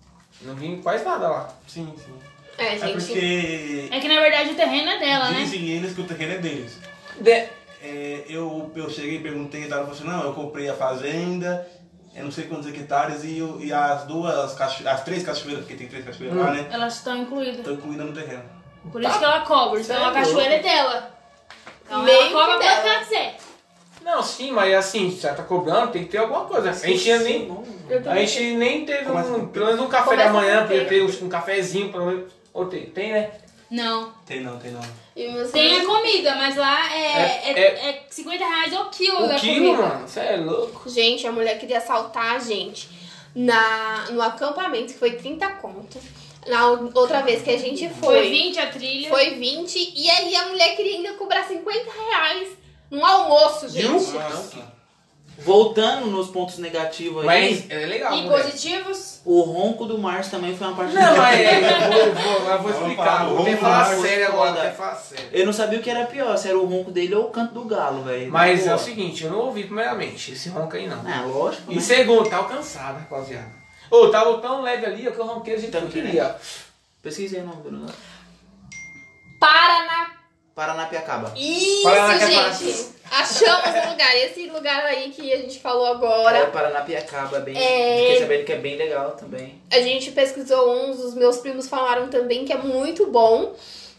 [SPEAKER 4] não vi quase nada lá.
[SPEAKER 6] Sim, sim.
[SPEAKER 3] É,
[SPEAKER 6] É
[SPEAKER 3] gente.
[SPEAKER 6] porque
[SPEAKER 1] É que na verdade o terreno é dela, né?
[SPEAKER 6] dizem eles que o terreno é deles.
[SPEAKER 4] De-
[SPEAKER 6] É, eu, eu cheguei e perguntei, ela falou assim, não, eu comprei a fazenda, eu não sei quantos hectares, e, e as duas, as três cachoeiras, porque tem três cachoeiras lá, né?
[SPEAKER 1] Elas estão incluídas.
[SPEAKER 6] Estão incluídas no terreno.
[SPEAKER 1] Por isso que ela cobra. Então
[SPEAKER 4] é
[SPEAKER 1] a cachoeira é dela. Então
[SPEAKER 3] Meio
[SPEAKER 1] ela cobra ela quiser.
[SPEAKER 4] Não, sim, mas assim, se ela tá cobrando, tem que ter alguma coisa. A gente tinha nem.
[SPEAKER 3] Eu
[SPEAKER 4] A gente nem teve
[SPEAKER 6] Começa
[SPEAKER 4] um,
[SPEAKER 6] com-
[SPEAKER 4] pelo menos um café
[SPEAKER 3] Começa
[SPEAKER 4] da manhã, podia ter um, um cafezinho, pelo menos. Ou tem, tem né?
[SPEAKER 1] Não.
[SPEAKER 6] Tem não, tem não.
[SPEAKER 1] Tem a comida, mas lá é,
[SPEAKER 4] É-
[SPEAKER 1] é, é 50 reais o quilo
[SPEAKER 4] O
[SPEAKER 1] da
[SPEAKER 4] quilo,
[SPEAKER 1] comida.
[SPEAKER 4] mano, você é louco.
[SPEAKER 3] Gente, a mulher queria assaltar a gente na, no acampamento, que foi 30 conto. Na outra vez que a gente
[SPEAKER 1] Foi
[SPEAKER 3] foi,
[SPEAKER 1] 20 a trilha.
[SPEAKER 3] foi 20. E aí a mulher queria ainda cobrar 50 reais num almoço, gente.
[SPEAKER 6] Nossa.
[SPEAKER 5] Voltando nos pontos negativos aí,
[SPEAKER 4] Mas é legal,
[SPEAKER 1] E
[SPEAKER 4] mulher.
[SPEAKER 1] positivos?
[SPEAKER 5] o ronco do Márcio também foi uma parte
[SPEAKER 4] Não, mas é, eu vou, vou, eu vou explicar. Vou falar sério agora, falar sério.
[SPEAKER 5] Eu não sabia o que era pior, se era o ronco dele ou o canto do galo, velho.
[SPEAKER 4] Mas é
[SPEAKER 5] Pô.
[SPEAKER 4] o seguinte, eu não ouvi primeiramente esse ronco aí não.
[SPEAKER 5] É, lógico.
[SPEAKER 4] E
[SPEAKER 5] né?
[SPEAKER 4] segundo, tava cansado, rapaziada. Ô, tava tão leve ali que eu ronquei que eu
[SPEAKER 5] Também.
[SPEAKER 4] queria.
[SPEAKER 5] Pesquisei o nome do negócio.
[SPEAKER 3] Paraná.
[SPEAKER 5] Paranapiacaba.
[SPEAKER 3] Isso,
[SPEAKER 4] é
[SPEAKER 3] gente. Achamos um lugar. Esse lugar aí que a gente falou
[SPEAKER 5] É,
[SPEAKER 3] agora.
[SPEAKER 5] Paranapiacaba, bem.
[SPEAKER 3] É.
[SPEAKER 5] Fiquei sabendo que é bem legal também.
[SPEAKER 3] A gente pesquisou uns, os meus primos falaram também que é muito bom,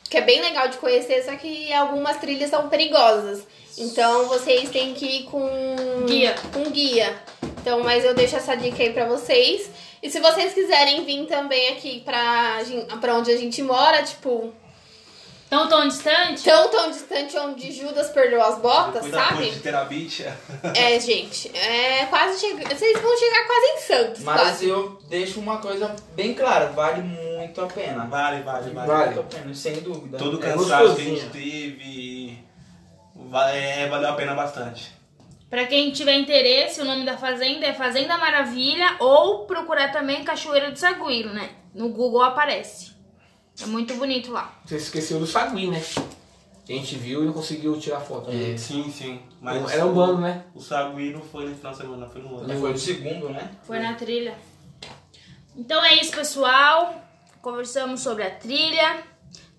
[SPEAKER 3] que é bem legal de conhecer, só que algumas trilhas são perigosas. Então vocês têm que ir com
[SPEAKER 1] Guia.
[SPEAKER 3] Com guia. Então, mas eu deixo essa dica aí pra vocês. E se vocês quiserem vir também aqui pra, pra onde a gente mora, tipo,
[SPEAKER 1] Tão tão distante?
[SPEAKER 3] tão tão distante onde Judas perdeu as botas,
[SPEAKER 6] Depois da ponte
[SPEAKER 3] sabe?
[SPEAKER 6] de Terabitia.
[SPEAKER 3] É, gente, é quase chegando. Vocês vão chegar quase em Santos,
[SPEAKER 5] Mas
[SPEAKER 3] quase.
[SPEAKER 5] eu deixo uma coisa bem clara, vale muito a pena.
[SPEAKER 6] Vale, vale, vale.
[SPEAKER 4] Vale.
[SPEAKER 5] Muito a pena, sem dúvida.
[SPEAKER 6] Todo
[SPEAKER 4] É
[SPEAKER 6] cansaço que a gente teve va- é, valeu a pena bastante.
[SPEAKER 1] Pra quem tiver interesse, o nome da fazenda é Fazenda Maravilha ou procurar também Cachoeira do Saguiro, né? No Google aparece. É muito bonito lá.
[SPEAKER 4] Você esqueceu do Sagui, né? A gente viu e não conseguiu tirar foto.
[SPEAKER 5] É.
[SPEAKER 6] Sim, sim. Mas
[SPEAKER 4] Era um bando, né?
[SPEAKER 6] O Sagui não foi no final de semana, foi no outro.
[SPEAKER 5] Já foi o segundo, né?
[SPEAKER 1] Foi na trilha. Então é isso, pessoal. Conversamos sobre a trilha,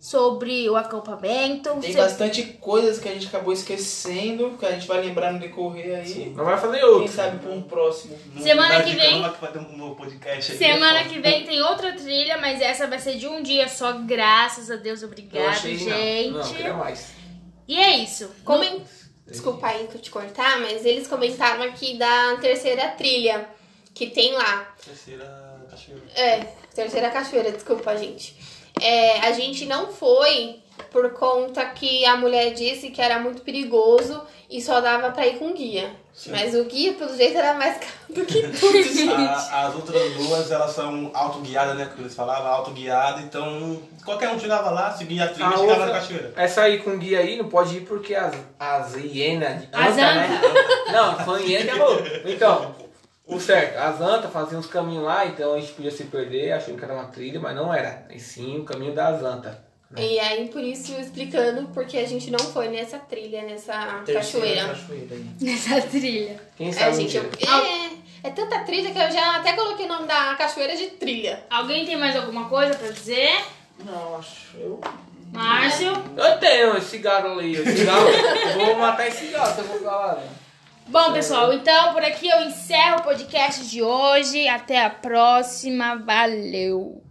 [SPEAKER 1] sobre o acampamento.
[SPEAKER 5] Tem bastante coisas que a gente acabou esquecendo, que a gente vai lembrar no decorrer aí.
[SPEAKER 4] Não vai fazer
[SPEAKER 5] Quem
[SPEAKER 4] outro.
[SPEAKER 5] sabe pra um próximo.
[SPEAKER 6] Não
[SPEAKER 1] Semana que vem-
[SPEAKER 6] não, que vai ter um novo podcast aqui.
[SPEAKER 1] Semana
[SPEAKER 6] é
[SPEAKER 1] que vem tem outra trilha, mas essa vai ser de um dia só, graças a Deus,
[SPEAKER 5] Eu
[SPEAKER 1] obrigado,
[SPEAKER 5] achei-
[SPEAKER 1] gente.
[SPEAKER 4] Não, queria mais.
[SPEAKER 1] E é isso.
[SPEAKER 3] Comen... Desculpa aí que eu te cortar, mas eles comentaram aqui da terceira trilha que tem lá.
[SPEAKER 6] Terceira cachoeira.
[SPEAKER 3] É, terceira cachoeira, desculpa, gente. É, a gente não foi por conta que a mulher disse que era muito perigoso e só dava pra ir com guia. Mas o guia, pelo jeito, era mais caro do que tudo, gente.
[SPEAKER 6] A- as outras duas, elas são autoguiadas, né? Como eles falavam, autoguiada. Então, qualquer um chegava lá, seguia a trilha
[SPEAKER 4] A
[SPEAKER 6] e chegava na cachoeira.
[SPEAKER 4] Essa aí com guia aí não pode ir porque as, as hienas de
[SPEAKER 1] As
[SPEAKER 4] anta, né? Não, falando hiena que é louco. Então, o certo, as antas faziam uns caminhos lá, então a gente podia se perder achando que era uma trilha, mas não era. E sim o caminho das antas.
[SPEAKER 3] E aí, por isso, explicando porque a gente não foi nessa trilha, nessa
[SPEAKER 5] Terceira
[SPEAKER 3] cachoeira.
[SPEAKER 5] cachoeira aí.
[SPEAKER 1] Nessa trilha.
[SPEAKER 4] Quem
[SPEAKER 3] É,
[SPEAKER 4] sabe um
[SPEAKER 3] gente, eu-
[SPEAKER 4] dia.
[SPEAKER 3] é, é tanta trilha que eu já até coloquei o nome da cachoeira de trilha.
[SPEAKER 1] Alguém tem mais alguma coisa pra dizer?
[SPEAKER 5] Não, acho. Eu.
[SPEAKER 1] Márcio?
[SPEAKER 4] Eu tenho esse cigarro ali, esse cigarro. eu vou matar esse cigarro se eu vou falar, né?
[SPEAKER 1] Bom, pessoal, então por aqui eu encerro o podcast de hoje. Até a próxima. Valeu!